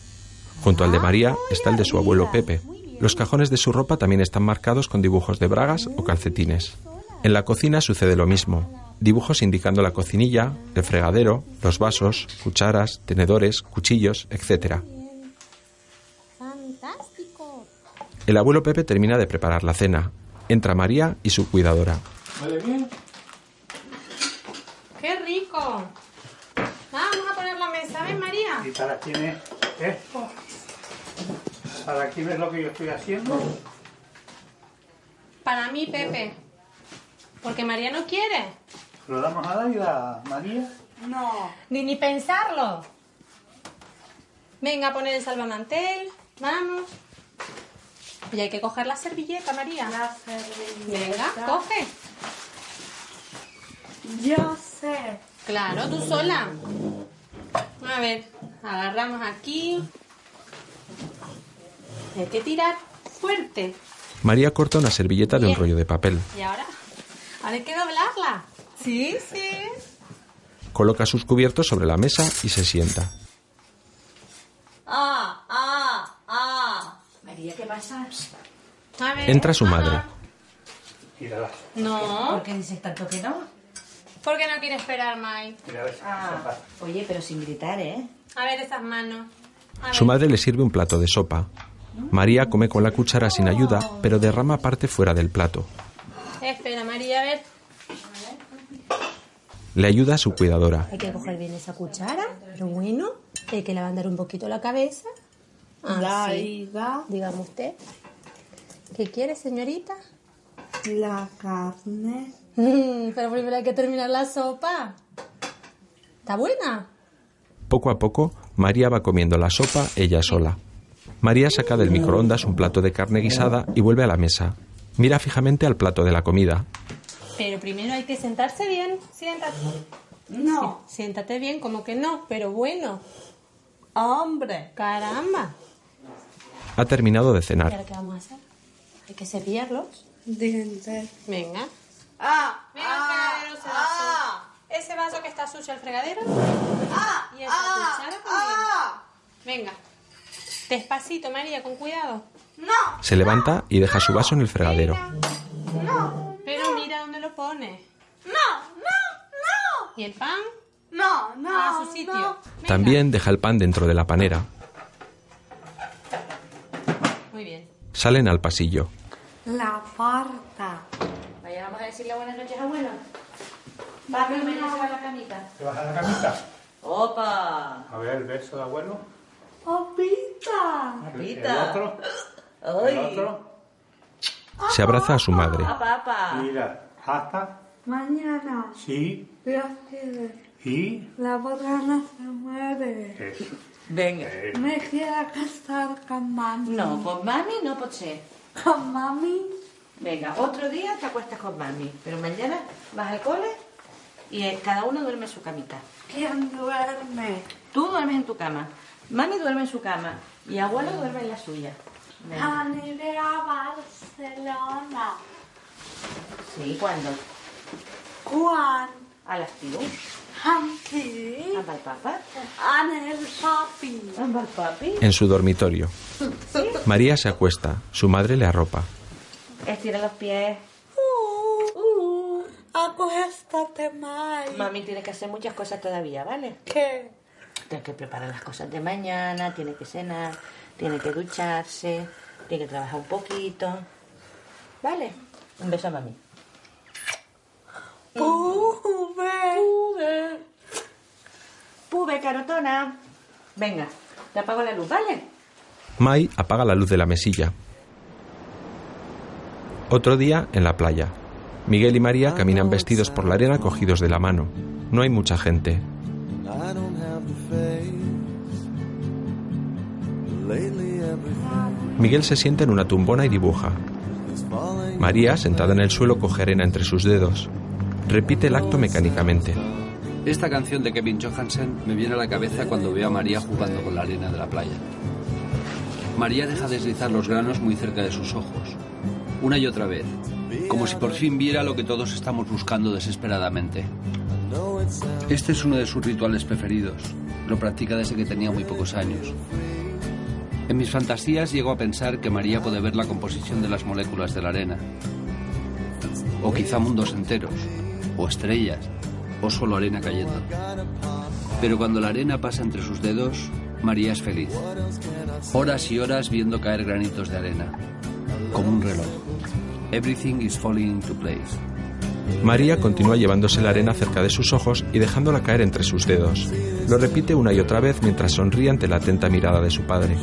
Junto al de María está el de su abuelo Pepe. Los cajones de su ropa también están marcados con dibujos de bragas o calcetines. En la cocina sucede lo mismo. Dibujos indicando la cocinilla, el fregadero, los vasos, cucharas, tenedores, cuchillos, etc. Fantástico. El abuelo Pepe termina de preparar la cena. Entra María y su cuidadora. ¿Huele bien? ¡Qué rico! Vamos a poner la mesa, ¿ven, María? ¿Y para quién es? ¿Eh? ¿Para quién es lo que yo estoy haciendo? Para mí, Pepe. Porque María no quiere. ¿Lo damos a David a María? No. Ni, ni pensarlo. Venga, a poner el salvamantel. Vamos. Y hay que coger la servilleta, María. La servilleta. Venga, coge. Yo sé. Claro, tú sola. A ver, agarramos aquí. Hay que tirar fuerte. María corta una servilleta de un rollo de papel. Y ahora, ahora hay que doblarla. Sí, sí. Coloca sus cubiertos sobre la mesa y se sienta. Ah, ah, ah. María, ¿qué pasa? A ver, Entra su madre. Tírala. No, ¿Por qué dices tanto que no? ¿Por qué no quiere esperar, Mai? Ah, oye, pero sin gritar, ¿eh? A ver esas manos. A ver. Su madre le sirve un plato de sopa. María come con la cuchara sin ayuda, pero derrama parte fuera del plato. Espera, María, a ver. Le ayuda a su cuidadora. Hay que coger bien esa cuchara, pero bueno, hay que levantar un poquito la cabeza. Así. Dígame usted. ¿Qué quiere, señorita? La carne. Mm, pero primero hay que terminar la sopa. ¿Está buena? Poco a poco, María va comiendo la sopa ella sola. María saca del microondas un plato de carne guisada y vuelve a la mesa. Mira fijamente al plato de la comida. Pero primero hay que sentarse bien. Siéntate. No, Siéntate bien, como que no, pero bueno. hombre. Caramba. Ha terminado de ¿Y cenar. ahora qué vamos a hacer? Hay que cepillarlos. Dientes. Venga. Ah, Mira el fregadero ese vaso. Ese vaso que está sucio el fregadero. ah, Y esa cuchara también. Venga. Despacito, María, con cuidado. No, Se levanta y deja su vaso en el fregadero. no, Pero mira dónde lo pone. no, no, ¿Y el pan? no, no, A su sitio. no. También deja el pan dentro de la panera. Muy bien. Salen al pasillo. La puerta. Vaya, vamos a decirle buenas noches, abuelo. Va, se va a la camita. ¿Te vas a la camita? ¡Opa! A ver, el beso de abuelo. Opita. El Papita. otro. ¡Ay! El otro. Se abraza a su madre. ¡Ah, papá! Mira, hasta. Mañana. Sí. Dios quiere. Y. La botana se muere. Eso. Venga. Me quiero casar con mami. No, con mami no ser. Con mami. Venga, otro día te acuestas con mami, pero mañana vas al cole y eh, cada uno duerme en su camita. ¿Quién duerme? Tú duermes en tu cama, mami duerme en su cama y abuelo duerme en la suya. Venga. Aniré a Barcelona. Sí, ¿cuándo? Juan. A el papa. Amb el papi. En su dormitorio. María se acuesta. Su madre le arropa. Estira los pies. Uh, uh, acuéstate, Mai. Mami tiene que hacer muchas cosas todavía, ¿vale? ¿Qué? Tiene que preparar las cosas de mañana, tiene que cenar, tiene que ducharse, tiene que trabajar un poquito. ¿Vale? Un beso a mami. Pube. Pube, carotona. Venga, te apago la luz, ¿vale? Mai apaga la luz de la mesilla. Otro día en la playa. Miguel y María caminan vestidos por la arena cogidos de la mano. No hay mucha gente. Miguel se sienta en una tumbona y dibuja. María, sentada en el suelo, coge arena entre sus dedos. Repite el acto mecánicamente. Esta canción de Kevin Johansen me viene a la cabeza cuando veo a María jugando con la arena de la playa. María deja deslizar los granos muy cerca de sus ojos, una y otra vez, como si por fin viera lo que todos estamos buscando desesperadamente. Este es uno de sus rituales preferidos. Lo practica desde que tenía muy pocos años. En mis fantasías llego a pensar que María puede ver la composición de las moléculas de la arena. O quizá mundos enteros, o estrellas, o solo arena cayendo. Pero cuando la arena pasa entre sus dedos, María es feliz. Horas y horas viendo caer granitos de arena, como un reloj. Everything is falling into place. María continúa llevándose la arena cerca de sus ojos y dejándola caer entre sus dedos. Lo repite una y otra vez mientras sonríe ante la atenta mirada de su padre.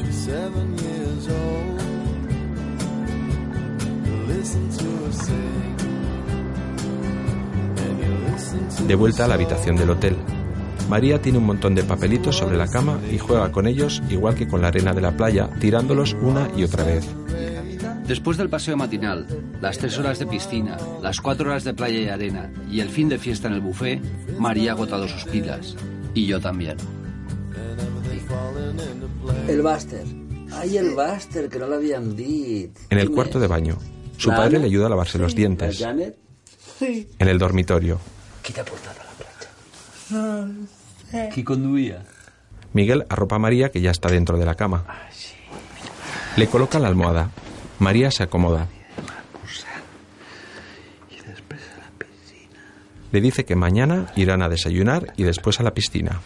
De vuelta a la habitación del hotel. María tiene un montón de papelitos sobre la cama y juega con ellos igual que con la arena de la playa, tirándolos una y otra vez. Después del paseo matinal, las tres horas de piscina, las cuatro horas de playa y arena y el fin de fiesta en el buffet, María ha agotado sus pilas. Y yo también. El Buster. Ay, el Buster, que no l'havíem dit. En el cuarto de baño. Su padre le ayuda a lavarse los La dientes. Janet? Sí. En el dormitorio. Portat a la? No sé. ¿Qui conduía? Miguel arropa a María que ya está dentro de la cama. Le coloca la almohada. María se acomoda. I després a la piscina. Le dice que mañana irán a desayunar y después a la piscina.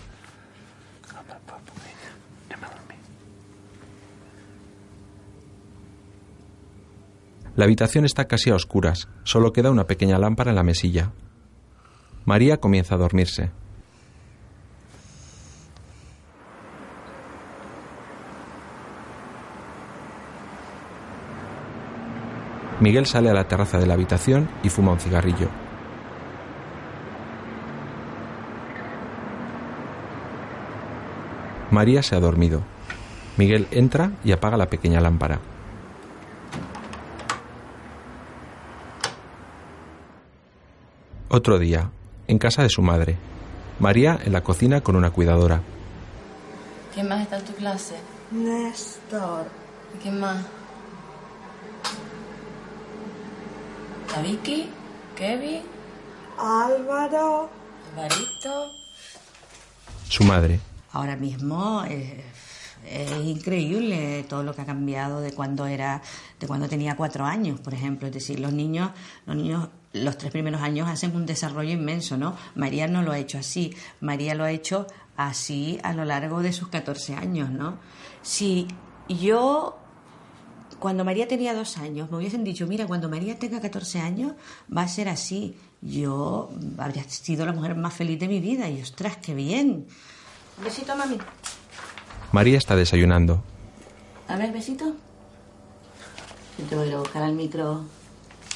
La habitación está casi a oscuras, solo queda una pequeña lámpara en la mesilla. María comienza a dormirse. Miguel sale a la terraza de la habitación y fuma un cigarrillo. María se ha dormido. Miguel entra y apaga la pequeña lámpara. Otro día, en casa de su madre. María en la cocina con una cuidadora. ¿Quién más está en tu clase? Néstor. ¿Y quién más? ¿La Vicky? ¿Kevin? Álvaro. ¿Alvarito? Su madre. Ahora mismo es increíble todo lo que ha cambiado de cuando era, de cuando tenía cuatro años, por ejemplo. Es decir, los niños, los niños, los tres primeros años hacen un desarrollo inmenso, ¿no? María no lo ha hecho así. María lo ha hecho así a lo largo de sus 14 años, ¿no? Si yo cuando María tenía dos años, me hubiesen dicho, mira, cuando María tenga 14 años va a ser así. Yo habría sido la mujer más feliz de mi vida y ostras, qué bien. Besito, mami. María está desayunando. A ver, besito. Yo te voy a ir a buscar al micro.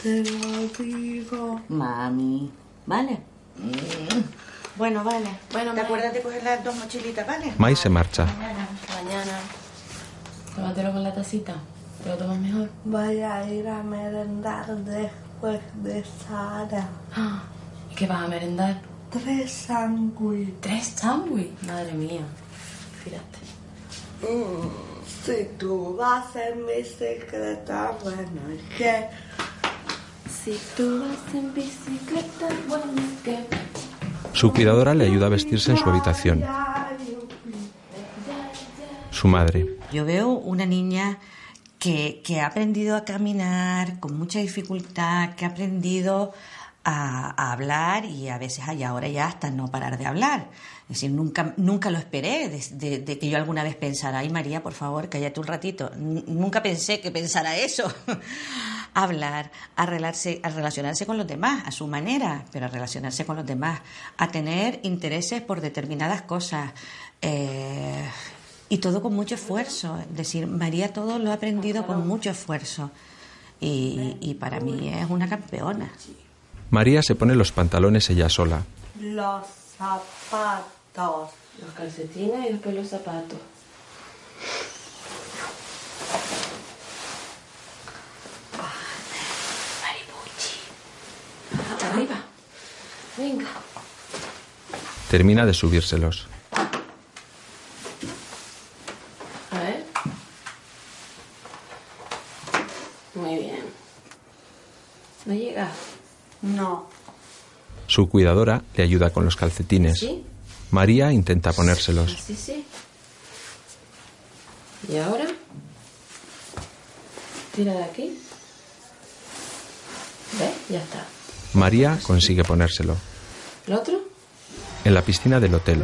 Te lo digo. Mami. ¿Vale? Mm. Bueno, vale. Bueno, ¿te acuerdas de coger las dos mochilitas, vale? Mai se marcha. Mañana. Mañana. Tómatelo con la tacita. ¿Te lo tomas mejor? Voy a ir a merendar después de Sara. ¿Y qué vas a merendar? Tres sándwiches. ¿Tres sándwiches? Madre mía. Fíjate. Mm, si tú vas en bicicleta, bueno, es que... Si tú vas en bicicleta, bueno, es que... Su cuidadora le ayuda a vestirse en su habitación. Su madre. Yo veo una niña que, que, ha aprendido a caminar con mucha dificultad, que ha aprendido a, hablar y a veces hay ahora ya hasta no parar de hablar. Es decir, nunca, nunca lo esperé de, de, que yo alguna vez pensara, ay María, por favor, cállate un ratito. Nunca pensé que pensara eso. hablar, a, relarse, a relacionarse con los demás a su manera, pero a relacionarse con los demás, a tener intereses por determinadas cosas. Eh, y todo con mucho esfuerzo. Es decir, María todo lo ha aprendido con mucho esfuerzo. Y, y, para mí es una campeona. María se pone los pantalones ella sola. Los zapatos. Los calcetines y después los zapatos. Maripuchi. Arriba. Venga. Termina de subírselos. A ver. Muy bien. ¿No llega? No. Su cuidadora le ayuda con los calcetines. ¿Sí? María intenta ponérselos. Sí, sí. ¿Y ahora? Tira de aquí. ¿Ves? Ya está. María consigue ponérselo. ¿El otro? En la piscina del hotel.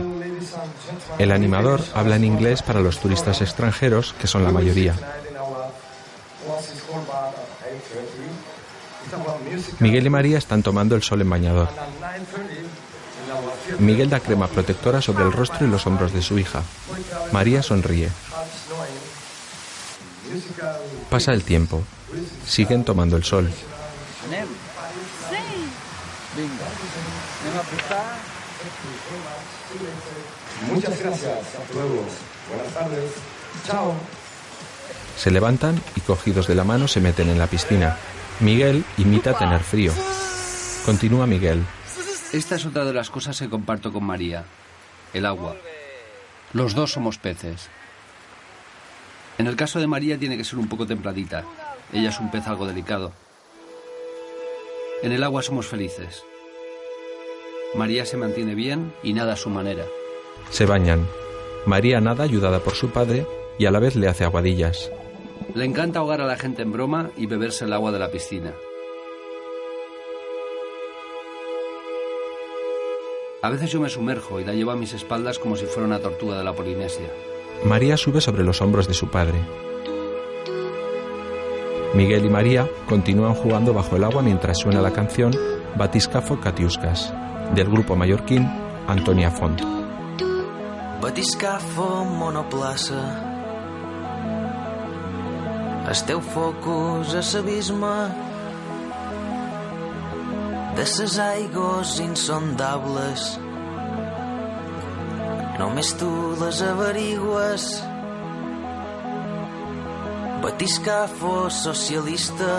El animador habla en inglés para los turistas extranjeros, que son la mayoría. Miguel y María están tomando el sol en bañador. Miguel da crema protectora sobre el rostro y los hombros de su hija. María sonríe. Pasa el tiempo. Siguen tomando el sol. Muchas gracias a todos. Buenas tardes. Chao. Se levantan y cogidos de la mano se meten en la piscina. Miguel imita tener frío. Continúa Miguel. Esta es otra de las cosas que comparto con María. El agua. Los dos somos peces. En el caso de María tiene que ser un poco templadita. Ella es un pez algo delicado. En el agua somos felices. María se mantiene bien y nada a su manera. Se bañan. María nada ayudada por su padre y a la vez le hace aguadillas. Le encanta ahogar a la gente en broma y beberse el agua de la piscina. A veces yo me sumerjo y la llevo a mis espaldas como si fuera una tortuga de la Polinesia. María sube sobre los hombros de su padre. Miguel y María continúan jugando bajo el agua mientras suena la canción Batiscafo Catiuscas, del grupo mallorquín Antonia Font. Batiscafo monoplaça Esteu focus a l'abisme de ses aigües insondables. Només tu les averigües. Batiscafo socialista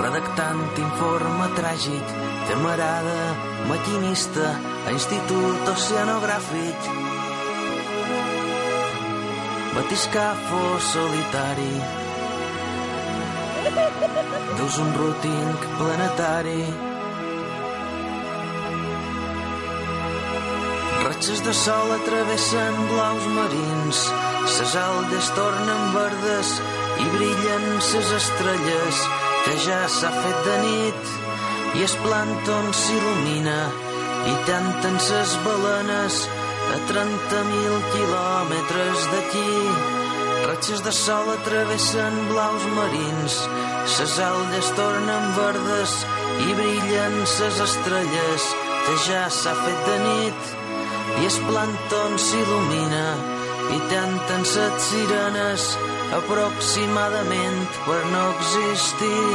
redactant informe tràgic camarada maquinista a Institut Oceanogràfic. Batiscafo solitari dus un routing planetari ratxes de sol atravessen blaus marins ses aldes tornen verdes i brillen ses estrelles que ja s'ha fet de nit i es plàncton s'il·lumina i tanten ses balenes a 30.000 quilòmetres d'aquí. Ratxes de sol atravessen blaus marins, ses aldes tornen verdes i brillen ses estrelles que ja s'ha fet de nit i es plàncton s'il·lumina i tanten set sirenes aproximadament per no existir.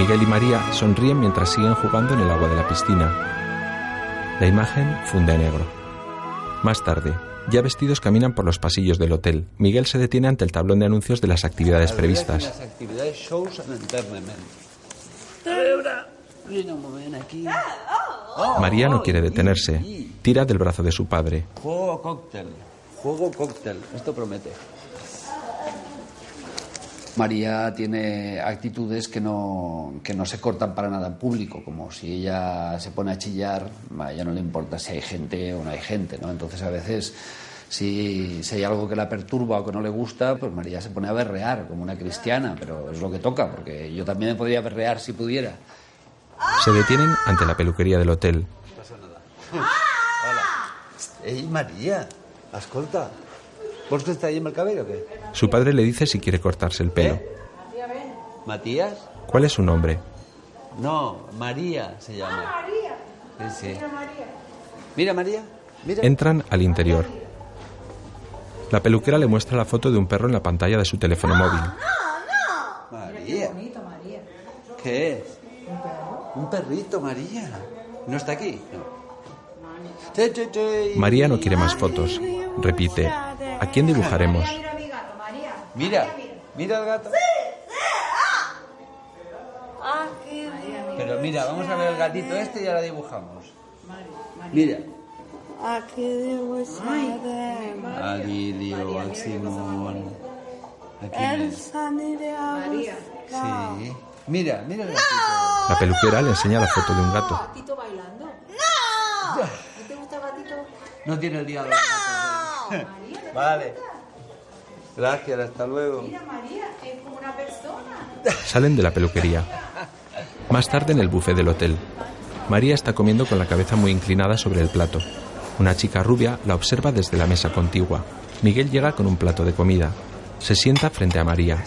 Miguel y María sonríen mientras siguen jugando en el agua de la piscina. La imagen funde negro. Más tarde, ya vestidos caminan por los pasillos del hotel. Miguel se detiene ante el tablón de anuncios de las actividades previstas. Les activitats shows en enterrament. A veure, vine un moment aquí. María no quiere detenerse. Tira del brazo de su padre. Juego cóctel. Juego cóctel. Esto promete. María tiene actitudes que no, que no se cortan para nada en público, como si ella se pone a chillar, a ella no le importa si hay gente o no hay gente, ¿no? Entonces a veces si, si hay algo que la perturba o que no le gusta, pues María se pone a berrear como una cristiana, pero es lo que toca, porque yo también me podría berrear si pudiera. Se detienen ante la peluquería del hotel. No passa nada. Hola. Ei, Maria, vols que et tallem el cabell o què? Su padre le dice si quiere cortarse el pelo. Matías? ¿Cuál es su nombre? No, María se llama. Ah, María. Sí, sí. Mira, María. Mira. Entran al interior. La peluquera le muestra la foto de un perro en la pantalla de su teléfono móvil. María. ¿Qué es? Un perrito, María. ¿No está aquí? No. María no quiere más fotos. Repite, ¿a quién dibujaremos? Mira, mira el gato. Aquí Pero mira, vamos a ver el gatito este y ahora dibujamos. Mira. A Lilio, al Simón. Sí. Mira, mira el gatito. La peluquera le enseña la foto de un gato. ¿Gatito bailando? ¡No! ¿No te gusta el gatito? No tiene el día de los gatos. Vale. Gracias, hasta luego. María, es como una persona. Salen de la peluquería. Más tarde en el buffet del hotel. María está comiendo con la cabeza muy inclinada sobre el plato. Una chica rubia la observa desde la mesa contigua. Miguel llega con un plato de comida. Se sienta frente a María.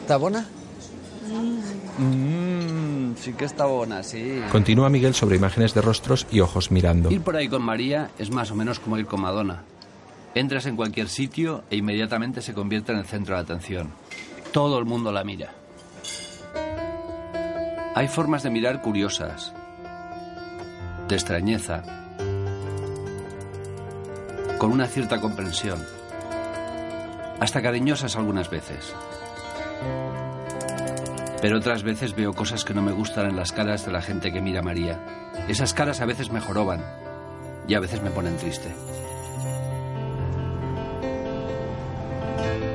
¿Está bona? Mmm, sí que está bona, sí. Continúa Miguel sobre imágenes de rostros y ojos mirando. Ir por ahí con María es más o menos como ir con Madonna. Entras en cualquier sitio e inmediatamente se convierte en el centro de atención. Todo el mundo la mira. Hay formas de mirar curiosas, de extrañeza, con una cierta comprensión, hasta cariñosas algunas veces. Pero otras veces veo cosas que no me gustan en las caras de la gente que mira a María. Esas caras a veces me joroban y a veces me ponen triste.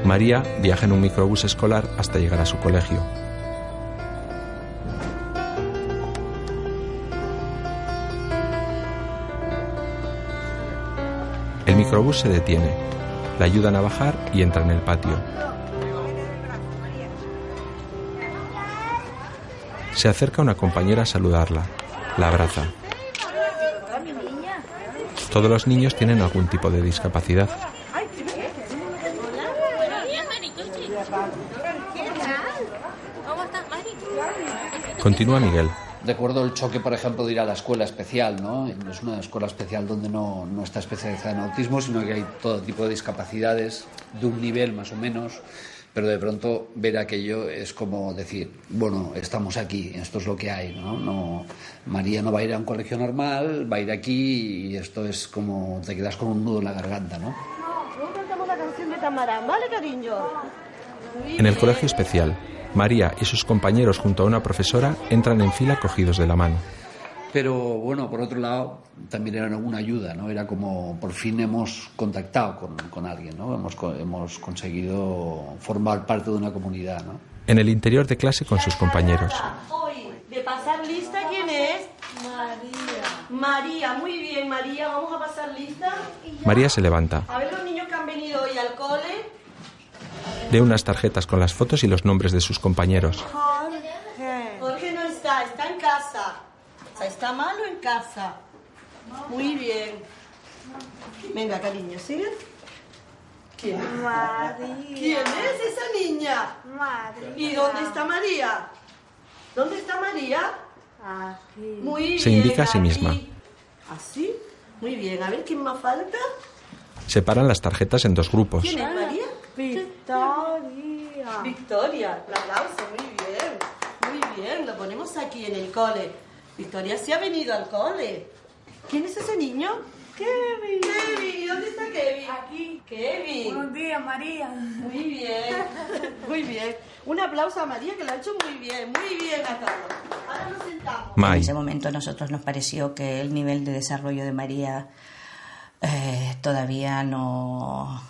María viaja en un microbús escolar hasta llegar a su colegio. El microbús se detiene. La ayudan a bajar y entra en el patio. Se acerca una compañera a saludarla. La abraza. Todos los niños tienen algún tipo de discapacidad. Continúa Miguel. Recuerdo el choque, por ejemplo, de ir a la escuela especial, ¿no? Es una escuela especial donde no, no está especializada en autismo, sino que hay todo tipo de discapacidades, de un nivel más o menos, pero de pronto ver aquello es como decir, bueno, estamos aquí, esto es lo que hay, ¿no? no María no va a ir a un colegio normal, va a ir aquí y esto es como te quedas con un nudo en la garganta, ¿no? Luego cantamos la canción de Tamarán, ¿vale, cariño? En el colegio especial, María y sus compañeros junto a una profesora entran en fila cogidos de la mano. Pero bueno, por otro lado, también era una ayuda, ¿no? Era como por fin hemos contactado con, con alguien, ¿no? Hemos, hemos conseguido formar parte de una comunidad, ¿no? En el interior de clase con sus compañeros. Hoy, de pasar lista, ¿quién es? María. María, muy bien, María, vamos a pasar lista. María se levanta, A ver los niños que han venido hoy al cole. Lee unas tarjetas con las fotos y los nombres de sus compañeros. Jorge. Jorge no está, está en casa. O sea, está malo en casa. Muy bien. Venga, cariño, ¿sigue? ¿Quién es? María. ¿Quién es esa niña? María. ¿Y dónde está María? ¿Dónde está María? Aquí. Muy Se bien. indica a sí misma. ¿Así? Muy bien. A ver, ¿quién más falta? Separan las tarjetas en dos grupos. ¿Quién es María? Victoria. Victoria. Un aplauso, muy bien. Muy bien, lo ponemos aquí en el cole. Victoria sí ha venido al cole. ¿Quién es ese niño? Kevin. Kevin, ¿dónde está Kevin? Aquí. Kevin. Buenos días, María. Muy bien, muy bien. Un aplauso a María que lo ha hecho muy bien, muy bien a todos. Ahora nos sentamos. En ese momento a nosotros nos pareció que el nivel de desarrollo de María eh, todavía no,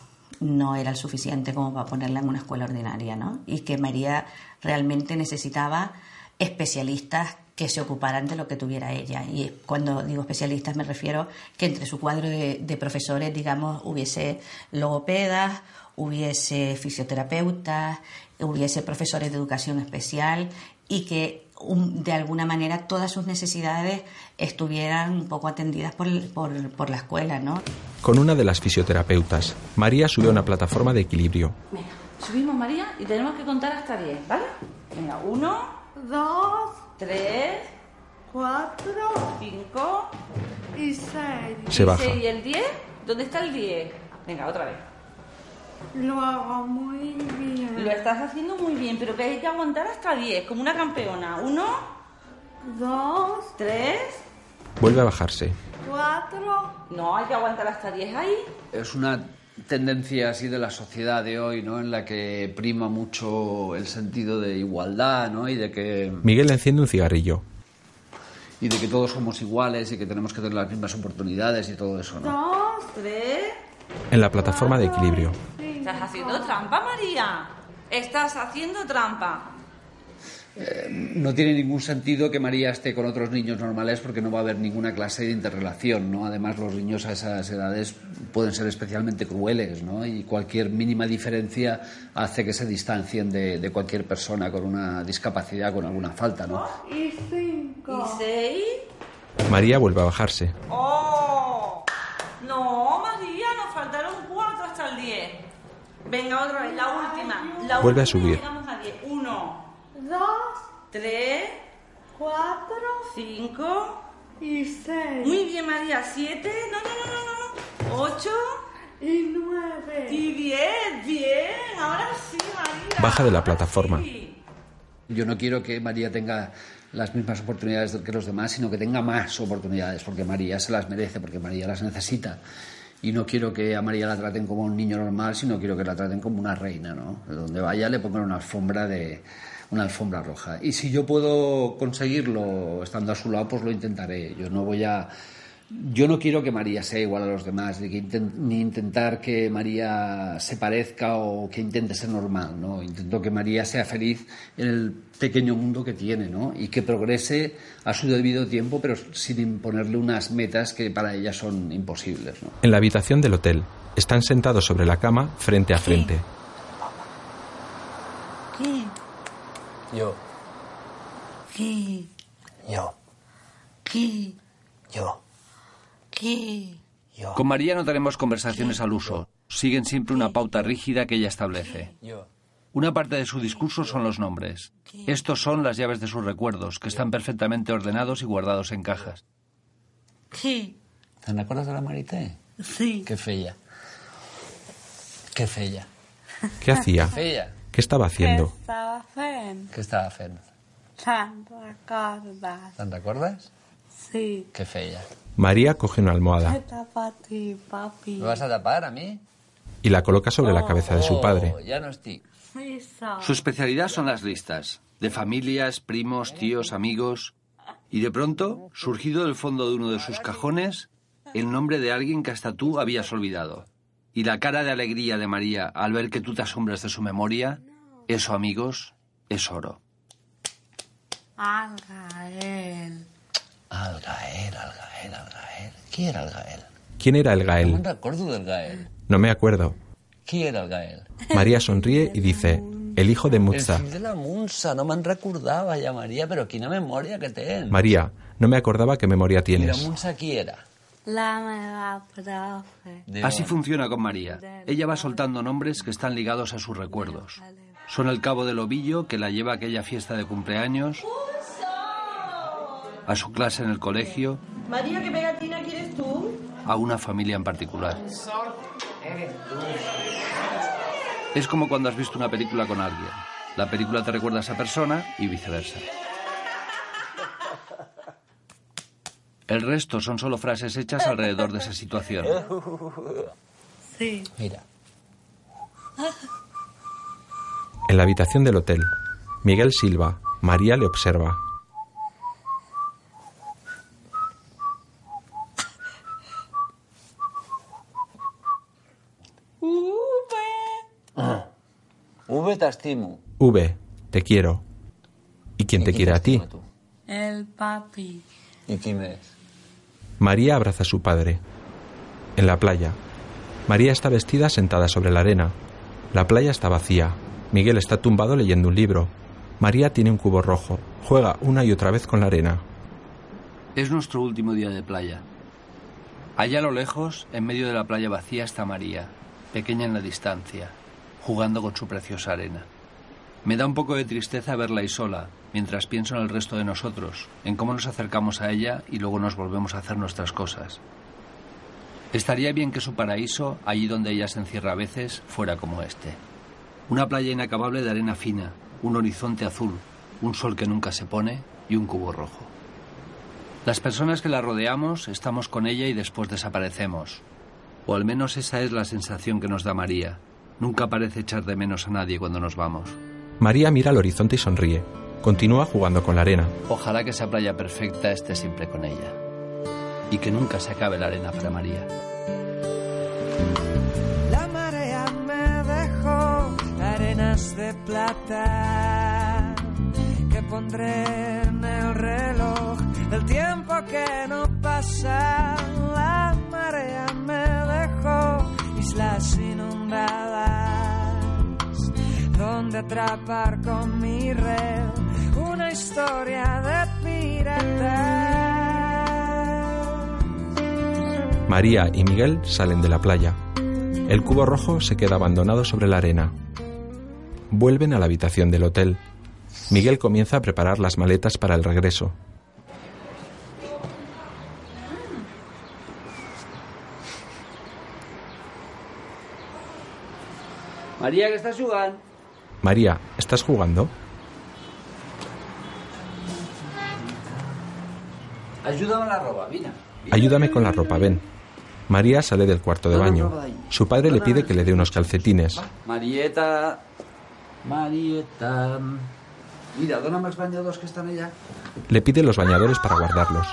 no era el suficiente como para ponerla en una escuela ordinaria, ¿no? Y que María realmente necesitaba especialistas que se ocuparan de lo que tuviera ella. Y cuando digo especialistas me refiero que entre su cuadro de, profesores, digamos, hubiese logopedas, hubiese fisioterapeutas, hubiese profesores de educación especial y que de alguna manera todas sus necesidades estuvieran un poco atendidas por, por, por la escuela, ¿no? Con una de las fisioterapeutas, María sube a una plataforma de equilibrio. Venga, subimos María y tenemos que contar hasta 10, ¿vale? Venga, uno, Dos, tres, cuatro cinco, y seis. Se y baja. ¿Y el 10? ¿Dónde está el 10? Venga, otra vez. Lo hago muy bien. Lo estás haciendo muy bien, pero que hay que aguantar hasta 10, como una campeona. Uno, Dos, tres, Vuelve a bajarse. Cuatro. no, hay que aguantar hasta 10 ahí. Es una tendencia así de la sociedad de hoy, ¿no? En la que prima mucho el sentido de igualdad, ¿no? Y de que Miguel enciende un cigarrillo. y de que todos somos iguales y que tenemos que tener las mismas oportunidades y todo eso, ¿no? Dos, Tres. En la plataforma de equilibrio. Estás haciendo trampa, María. Estás haciendo trampa. No tiene ningún sentido que María esté con otros niños normales porque no va a haber ninguna clase de interrelación, ¿no? Además, los niños a esas edades pueden ser especialmente crueles, ¿no? Y cualquier mínima diferencia hace que se distancien de, de cualquier persona con una discapacidad, con alguna falta, ¿no? y cinco. ¿Y seis? María vuelve a bajarse. ¡Oh! No, María, nos faltaron cuatro hasta el 10. Venga, otra vez, la última. La Vuelve a última subir. Llegamos a 10. Uno, Dos, tres, cuatro cinco. y seis. Muy bien, María. Siete. No, no, no, no, no. no. Ocho. Y nueve. Y diez. Bien. Ahora sí, María. Baja de la plataforma. sí. Yo no quiero que María tenga las mismas oportunidades que los demás, sino que tenga más oportunidades, porque María se las merece, porque María las necesita. Y no quiero que a María la traten como un niño normal, sino quiero que la traten como una reina, ¿no? De donde vaya le pongan una alfombra de una alfombra roja. Y si yo puedo conseguirlo estando a su lado, pues lo intentaré. Yo no voy a yo no quiero que María sea igual a los demás, ni, que inten- ni intentar que María se parezca o que intente ser normal, ¿no? Intento que María sea feliz en el pequeño mundo que tiene, ¿no? Y que progrese a su debido tiempo, pero sin imponerle unas metas que para ella son imposibles, ¿no? En la habitación del hotel, están sentados sobre la cama, frente a frente. Yo. Qui? Yo. Qui? Yo. Qui? Con María no tenemos conversaciones al uso. Siguen siempre una pauta rígida que ella establece. Yo. Una parte de su discurso son los nombres. Estos son las llaves de sus recuerdos, que están perfectamente ordenados y guardados en cajas. Qui? Te'n recordes de la Marité? Sí. Què feia? Què feia? ¿Qué hacía? Feia. ¿Qué estaba haciendo? Estava fent? Què estava fent? Te'n recordes? Te'n recordes? Sí. Què feia? María coge una almohada pati, papi. Me vas a tapar a mi? y la coloca sobre la cabeza de su padre. Oh, ja no. Missa. Su especialidad son las listas, de familias, primos, tíos, amigos. Y de pronto, surgido del fondo de uno de sus cajones, el nombre de alguien que hasta tú habías olvidado. Y la cara de alegría de María al ver que tú te asombras de su memoria, eso, amigos, es oro. Al Gael. El Gael, el Gael, el Gael. Qui era el Gael? ¿Quién era el No me'n recordo del Gael. No me acuerdo. Qui era el Gael? María sonríe y dice, el hijo de Mutza. El de la Munsa, no me'n recordava ja, Maria, però quina memòria que tens. María, no me acordaba qué memoria I la tienes. Munsa qui era? La meva profe. Así funciona con María. Ella va soltando nombres que están ligados a sus recuerdos. Son el cabo del ovillo que la lleva a aquella fiesta de cumpleaños, a su clase en el colegio, María, ¿qué pegatina quieres tú? a una familia en particular. Es como cuando has visto una película con alguien. La película te recuerda a esa persona y viceversa. El resto son solo frases hechas alrededor de esa situación. Sí. Mira. En la habitación del hotel, Miguel Silva, María le observa. V t'estimo. V, te quiero. ¿Y quién te quiere a ti? El papi. I qui més? María abraza a su padre. En la playa. María está vestida sentada sobre la arena. La playa está vacía. Miguel está tumbado leyendo un libro. María tiene un cubo rojo. Juega una y otra vez con la arena. Es nuestro último día de playa. Allá a lo lejos, en medio de la playa vacía, está María, pequeña en la distancia, jugando con su preciosa arena. Me da un poco de tristeza verla ahí sola, mientras pienso en el resto de nosotros, en cómo nos acercamos a ella y luego nos volvemos a hacer nuestras cosas. Estaría bien que su paraíso, allí donde ella se encierra a veces, fuera como este. Una playa inacabable de arena fina, un horizonte azul, un sol que nunca se pone y un cubo rojo. Las personas que la rodeamos estamos con ella y después desaparecemos. O al menos esa es la sensación que nos da María. Nunca parece echar de menos a nadie cuando nos vamos. María mira al horizonte y sonríe. Continúa jugando con la arena. Ojalá que esa playa perfecta esté siempre con ella. Y que nunca se acabe la arena para María. La marea me dejó arenas de plata que pondré en el reloj el tiempo que no pasa. La marea me dejó islas inundadas donde atrapar con mi red una historia de pirata. María y Miguel salen de la playa. El cubo rojo se queda abandonado sobre la arena. Vuelven a la habitación del hotel. Miguel comienza a preparar las maletas para el regreso. María, que estás jugando? María, ¿estás jugando? Ayúdame a la ropa, vina. Ayúdame con la ropa, ven. María sale del cuarto de baño. Su padre le pide que le dé unos calcetines. Marieta... Marieta... Mira, dóname els banyadors que estan allà. Le pide los bañadores para guardarlos.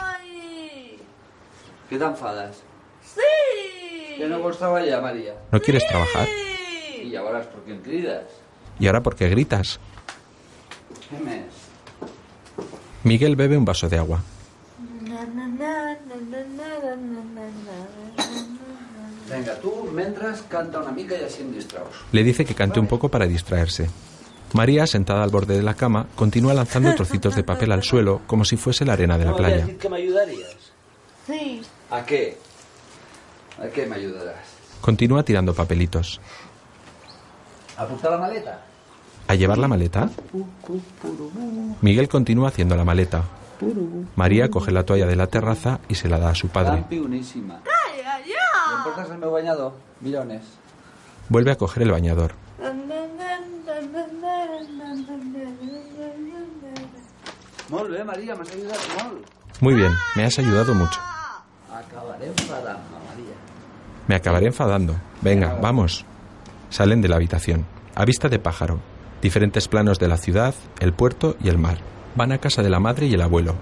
Què t'enfades? Sí. Que no vols treballar, Maria? ¿No quieres trabajar? I llavors, per què em crides? ¿Y ahora por qué gritas? Miguel bebe un vaso de agua. Venga, tú, mientras, canta una mica y así distraos. Le dice que cante un poco para distraerse. María, sentada al borde de la cama, continúa lanzando trocitos de papel al suelo como si fuese la arena de la playa. que me ayudarías? Sí. ¿A qué? ¿A qué me ayudarás? Continúa tirando papelitos. ¿Apunta la maleta? ¿A llevar la maleta? Miguel continúa haciendo la maleta. María coge la toalla de la terraza y se la da a su padre. Vuelve a coger el bañador. Molt. Muy bien, me has ayudado mucho. Me acabaré enfadando. Venga, vamos. Salen de la habitación. A vista de pájaro. Diferentes planos de la ciudad, el puerto y el mar. Van a casa de la madre y el abuelo.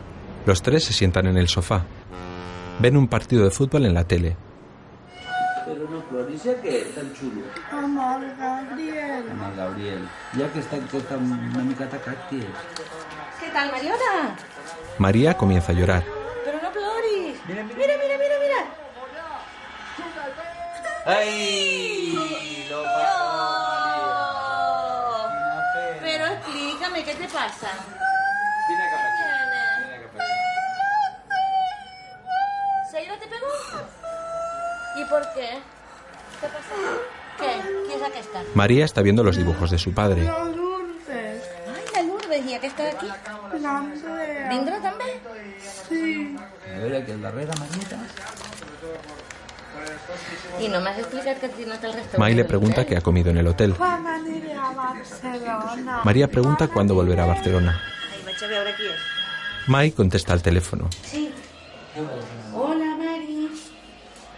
Los tres se sientan en el sofá. Ven un partido de fútbol en la tele. Però no ploris, ja què? Tan. Amb el Gabriel. El Gabriel. Ja que està tot una mica és? ¿Qué tal, Mariona? María comienza a llorar. Pero no ploris. Mira, mira, mira, mira, mira. ¡Ay! Lo Pero ¿qué te pasa? Aquí. Vine cap aquí. ¿Seila te pegó? ¿Y por qué? ¿Qué pasa? ¿Qué? ¿Qui és aquesta? María está viendo los dibujos de su padre. La Lourdes. Ai, la Lourdes, i aquesta d'aquí? L'Andrea. Vindrà també? Sí. A veure, aquí al darrere, Marieta. I no m'has explicat que has dinat al restaurant. May le pregunta qué ha comido en el hotel. A? María pregunta cuándo volverá a Barcelona. A. May contesta al teléfono. Sí. Hola, Mari.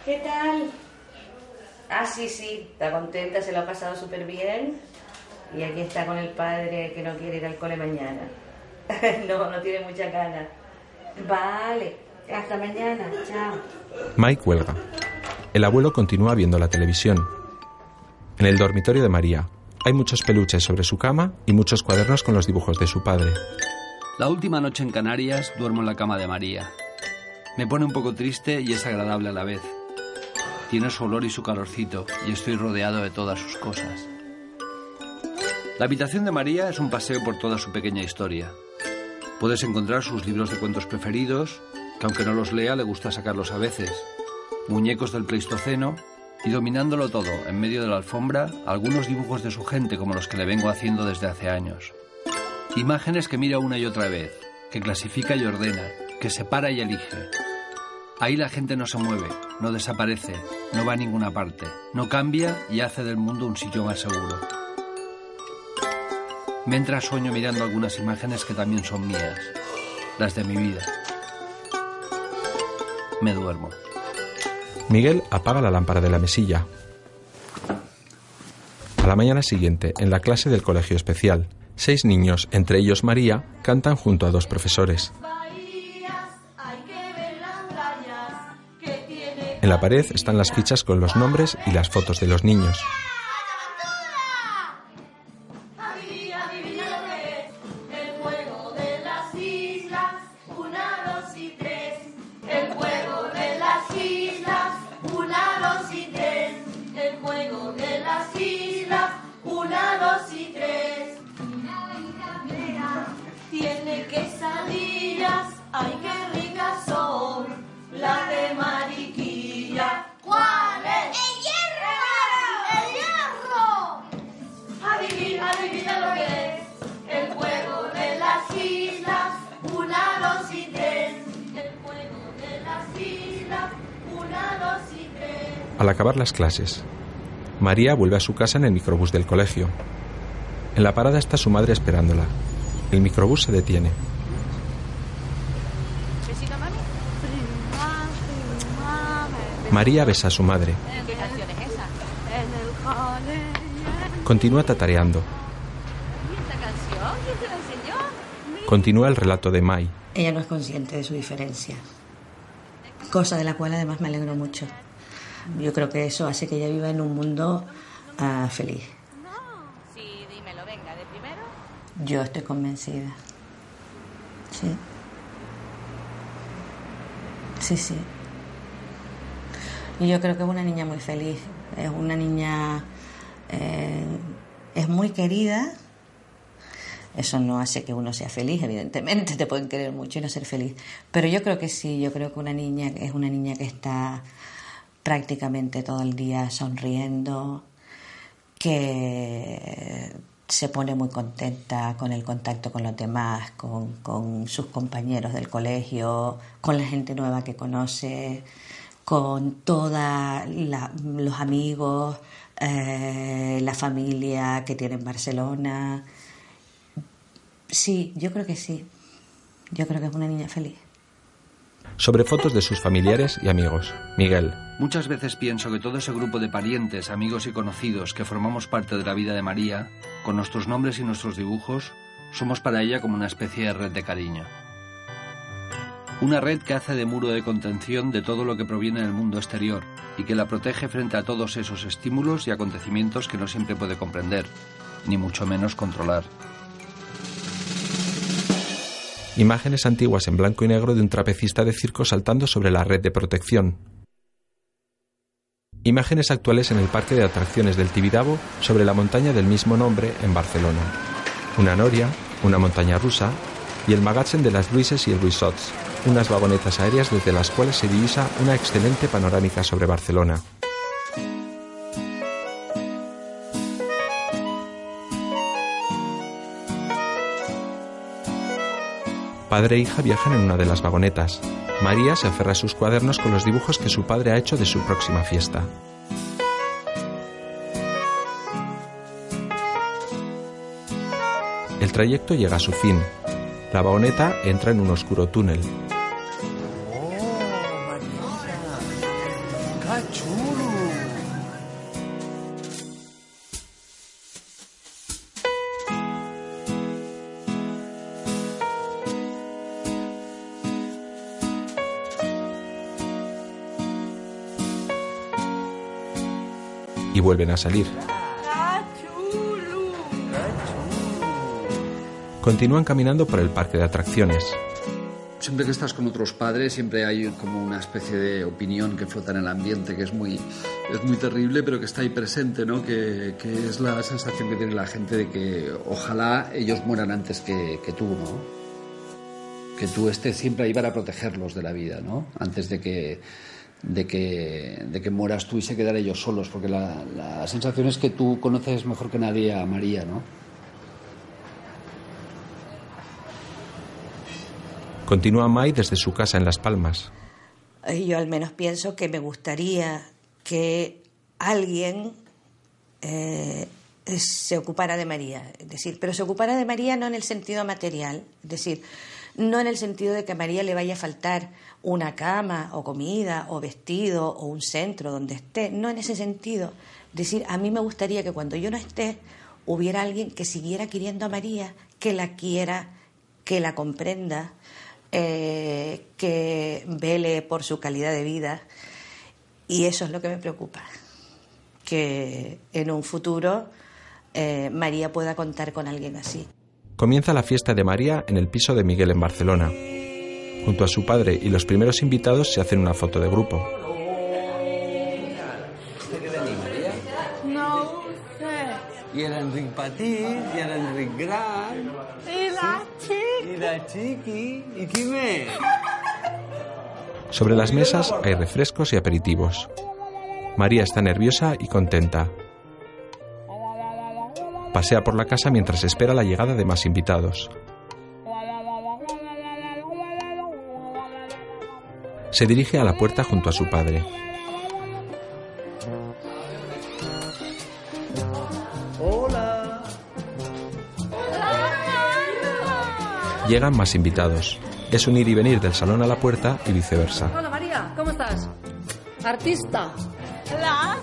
¿Qué tal? Ah, sí, sí. Está contenta, se lo ha pasado súper bien. Y aquí está con el padre que no quiere ir al cole mañana. no, no tiene mucha ganas. Vale. Hasta mañana. Chao. May cuelga. El abuelo continúa viendo la televisión. En el dormitorio de María hay muchos peluches sobre su cama y muchos cuadernos con los dibujos de su padre. La última noche en Canarias duermo en la cama de María. Me pone un poco triste y es agradable a la vez. Tiene su olor y su calorcito y estoy rodeado de todas sus cosas. La habitación de María es un paseo por toda su pequeña historia. Puedes encontrar sus libros de cuentos preferidos, que aunque no los lea le gusta sacarlos a veces, muñecos del Pleistoceno y dominándolo todo, en medio de la alfombra, algunos dibujos de su gente como los que le vengo haciendo desde hace años. Imágenes que mira una y otra vez, que clasifica y ordena, que separa y elige. Ahí la gente no se mueve, no desaparece, no va a ninguna parte, no cambia y hace del mundo un sitio más seguro. Mientras sueño mirando algunas imágenes que también son mías, las de mi vida. Me duermo. Miguel apaga la lámpara de la mesilla. A la mañana siguiente, en la clase del colegio especial, seis niños, entre ellos María, cantan junto a dos profesores. En la pared están las fichas con los nombres y las fotos de los niños. Las clases, María vuelve a su casa en el microbús del colegio. En la parada está su madre esperándola. El microbús se detiene. María besa a su madre. Continúa tatareando. Continúa el relato de Mai. Ella no es consciente de su diferencia, cosa de la cual además me alegro mucho. Yo creo que eso hace que ella viva en un mundo ah, feliz. Sí, dímelo, venga, de primero. Yo estoy convencida. Sí. Sí, sí. Y yo creo que es una niña muy feliz. Es una niña. eh, es muy querida Eso no hace que uno sea feliz, evidentemente, te pueden querer mucho y no ser feliz. Pero yo creo que sí, yo creo que una niña es una niña que está prácticamente todo el día sonriendo, que se pone muy contenta con el contacto con los demás, con, con sus compañeros del colegio, con la gente nueva que conoce, con todos los amigos, eh, la familia que tiene en Barcelona. Sí, yo creo que sí. Yo creo que es una niña feliz. Sobre fotos de sus familiares y amigos. Miguel. Muchas veces pienso que todo ese grupo de parientes, amigos y conocidos que formamos parte de la vida de María, con nuestros nombres y nuestros dibujos, somos para ella como una especie de red de cariño. Una red que hace de muro de contención de todo lo que proviene del mundo exterior y que la protege frente a todos esos estímulos y acontecimientos que no siempre puede comprender, ni mucho menos controlar. Imágenes antiguas en blanco y negro de un trapecista de circo saltando sobre la red de protección. Imágenes actuales en el parque de atracciones del Tibidabo sobre la montaña del mismo nombre en Barcelona. Una noria, una montaña rusa y el magatzen de las Luises y el Luisots, unas vagonetas aéreas desde las cuales se divisa una excelente panorámica sobre Barcelona. Padre e hija viajan en una de las vagonetas. María se aferra a sus cuadernos con los dibujos que su padre ha hecho de su próxima fiesta. El trayecto llega a su fin. La vagoneta entra en un oscuro túnel. Y vuelven a salir. Continúan caminando por el parque de atracciones. Siempre que estás con otros padres, siempre hay como una especie de opinión que flota en el ambiente, que es muy, es muy terrible, pero que está ahí presente, ¿no? Que, que es la sensación que tiene la gente de que ojalá ellos mueran antes que, que tú, ¿no? Que tú estés siempre ahí para protegerlos de la vida, ¿no? Antes de que, de que, de que mueras tú y se quedan ellos solos, porque la, la sensación es que tú conoces mejor que nadie a María, ¿no? Continúa Mai desde su casa en Las Palmas. Eh, Yo al menos pienso que me gustaría que alguien eh, se ocupara de María, es decir, pero se ocupara de María no en el sentido material, es decir, no en el sentido de que a María le vaya a faltar una cama o comida o vestido o un centro donde esté, no en ese sentido. Decir, a mí me gustaría que cuando yo no esté hubiera alguien que siguiera queriendo a María, que la quiera, que la comprenda, eh, que vele por su calidad de vida. Y eso es lo que me preocupa, que en un futuro eh, María pueda contar con alguien así. Comienza la fiesta de María en el piso de Miguel en Barcelona. Junto a su padre y los primeros invitados se hacen una foto de grupo. Sé. I l'Enric petit, i l'Enric gran, I la i la Chiqui, i qui més? Sobre las mesas hay refrescos y aperitivos. María está nerviosa y contenta. Pasea por la casa mientras espera la llegada de más invitados. Se dirige a la puerta junto a su padre. Hola. Llegan más invitados. Es un ir y venir del salón a la puerta y viceversa. Hola María, ¿cómo estás? Artista. La.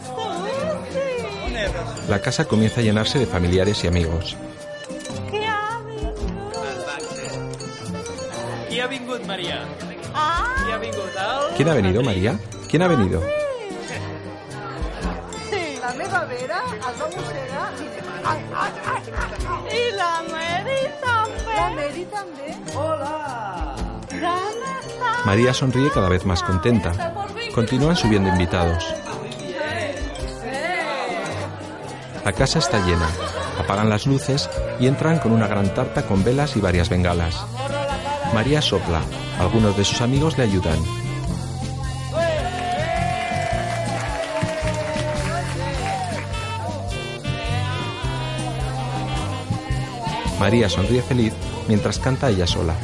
La casa comienza a llenarse de familiares y amigos. Ah. ¿Quién ha venido, María? ¿Quién ha venido? sí. La meva Vera es va mossegar i... Ai, ai, ai, ai. I la Mary també. La Mary també. Hola. María sonríe cada vez más contenta. Continúan subiendo invitados. La casa está llena. Apagan las luces y entran con una gran tarta con velas y varias bengalas. María sopla. Algunos de sus amigos le ayudan. María sonríe feliz mientras canta ella sola.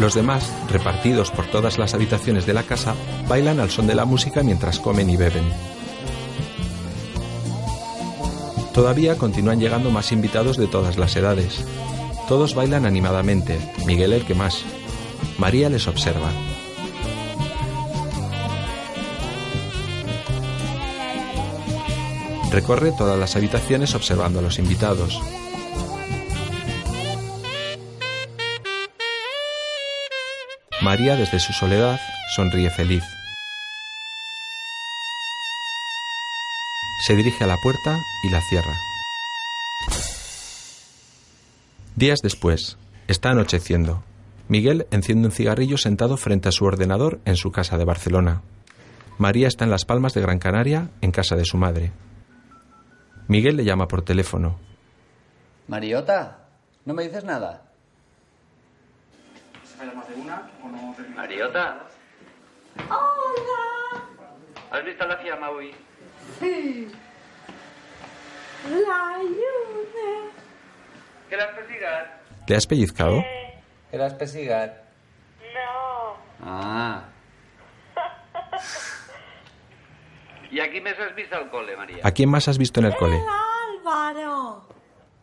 Los demás, repartidos por todas las habitaciones de la casa, bailan al son de la música mientras comen y beben. Todavía continúan llegando más invitados de todas las edades. Todos bailan animadamente, Miguel el que más. María les observa. Recorre todas las habitaciones observando a los invitados. María desde su soledad sonríe feliz. Se dirige a la puerta y la cierra. Días después, está anocheciendo. Miguel enciende un cigarrillo sentado frente a su ordenador en su casa de Barcelona. María está en Las Palmas de Gran Canaria, en casa de su madre. Miguel le llama por teléfono. Mariota, ¿no me dices nada? ¿Se falla más de una o no? Mariota, Hola. ¿has visto la fiamma hoy? Sí. La lluna. ¿Que l'has pessigat? ¿Le has pellizcado? Que l'has pessigat? No. Ah. I a qui més has vist al col·le, Maria? ¿A quién más has visto en el cole? Álvaro.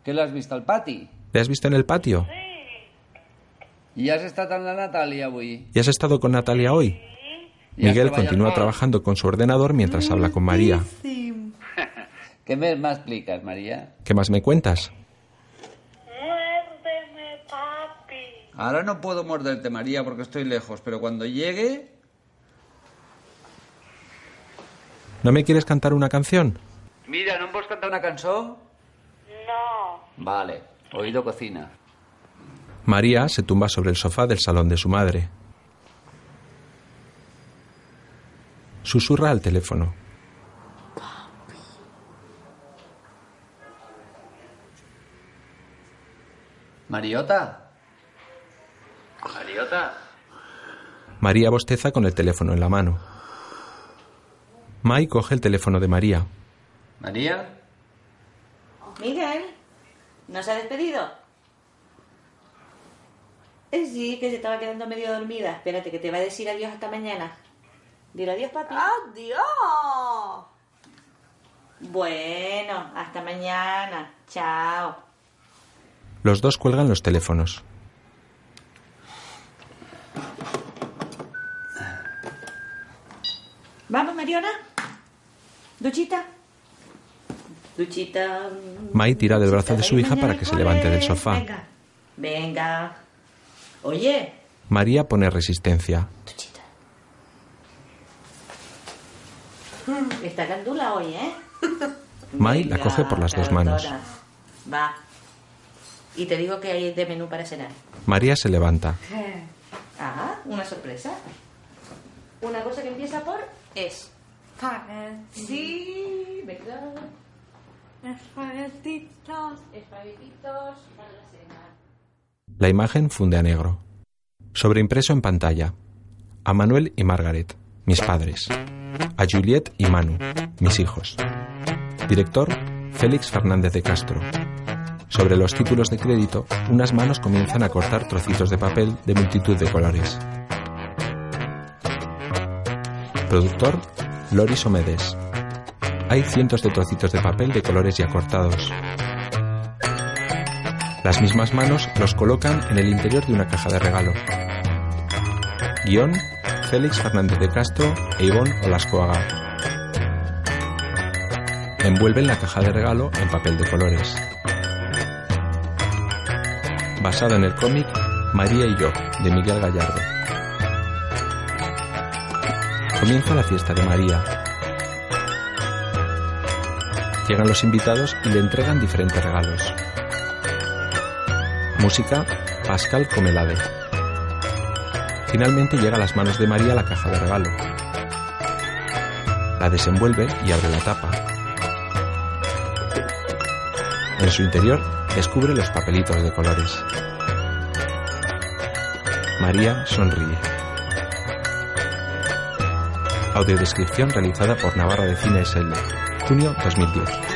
Que l'has vist al pati? ¿Le has visto en el patio? I has estat amb la Natàlia avui? ¿Y has estado con Natalia hoy? ¿Y has Miguel continúa trabajando con su ordenador mientras habla con María. Què més m'expliques, Maria? ¿Qué más me cuentas? Muérdeme, papi. Ahora no puedo morderte, María, porque estoy lejos, pero cuando llegue... ¿No me quieres cantar una canción? Mira, ¿no vols cantar una cançó? No. Vale, oído cocina. María se tumba sobre el sofá del salón de su madre. Susurra al teléfono. Mariota. Mariota. María bosteza con el teléfono en la mano. Mai coge el teléfono de María. María. Miguel, ¿no se ha despedido? Eh, sí, que se estaba quedando medio dormida. Espérate, que te va a decir adiós hasta mañana. Dile adiós, papi. Adiós. Bueno, hasta mañana. Chao. Los dos cuelgan los teléfonos. Vamos, Mariona. Duchita. Duchita. Mai tira del brazo de su hija para que se levante del sofá. Venga. Venga. Oye, María pone resistencia. Está candula hoy, ¿eh? Mai la coge por las dos manos. Va. Y te digo que hay de menú para cenar. María se levanta. Ah, una sorpresa. Una cosa que empieza por es. Sí, ¿verdad? Espaguetitos. Espaguetitos para la cena. La imagen funde a negro. Sobreimpreso en pantalla. A Manuel y Margaret, mis padres. A Juliet y Manu, mis hijos. Director, Félix Fernández de Castro. Sobre los títulos de crédito, unas manos comienzan a cortar trocitos de papel de multitud de colores. Productor, Loris Omedes. Hay cientos de trocitos de papel de colores ya cortados. Las mismas manos los colocan en el interior de una caja de regalo. Guión, Félix Fernández de Castro e Ivonne Olascoaga. Envuelven la caja de regalo en papel de colores. Basado en el cómic María y yo, de Miguel Gallardo. Comienza la fiesta de María. Llegan los invitados y le entregan diferentes regalos. Música, Pascal Comelade. Finalmente llega a las manos de María la caja de regalo. La desenvuelve y abre la tapa. En su interior descubre los papelitos de colores. María sonríe. Audiodescripción realizada por Navarra de Cine SL, junio 2010.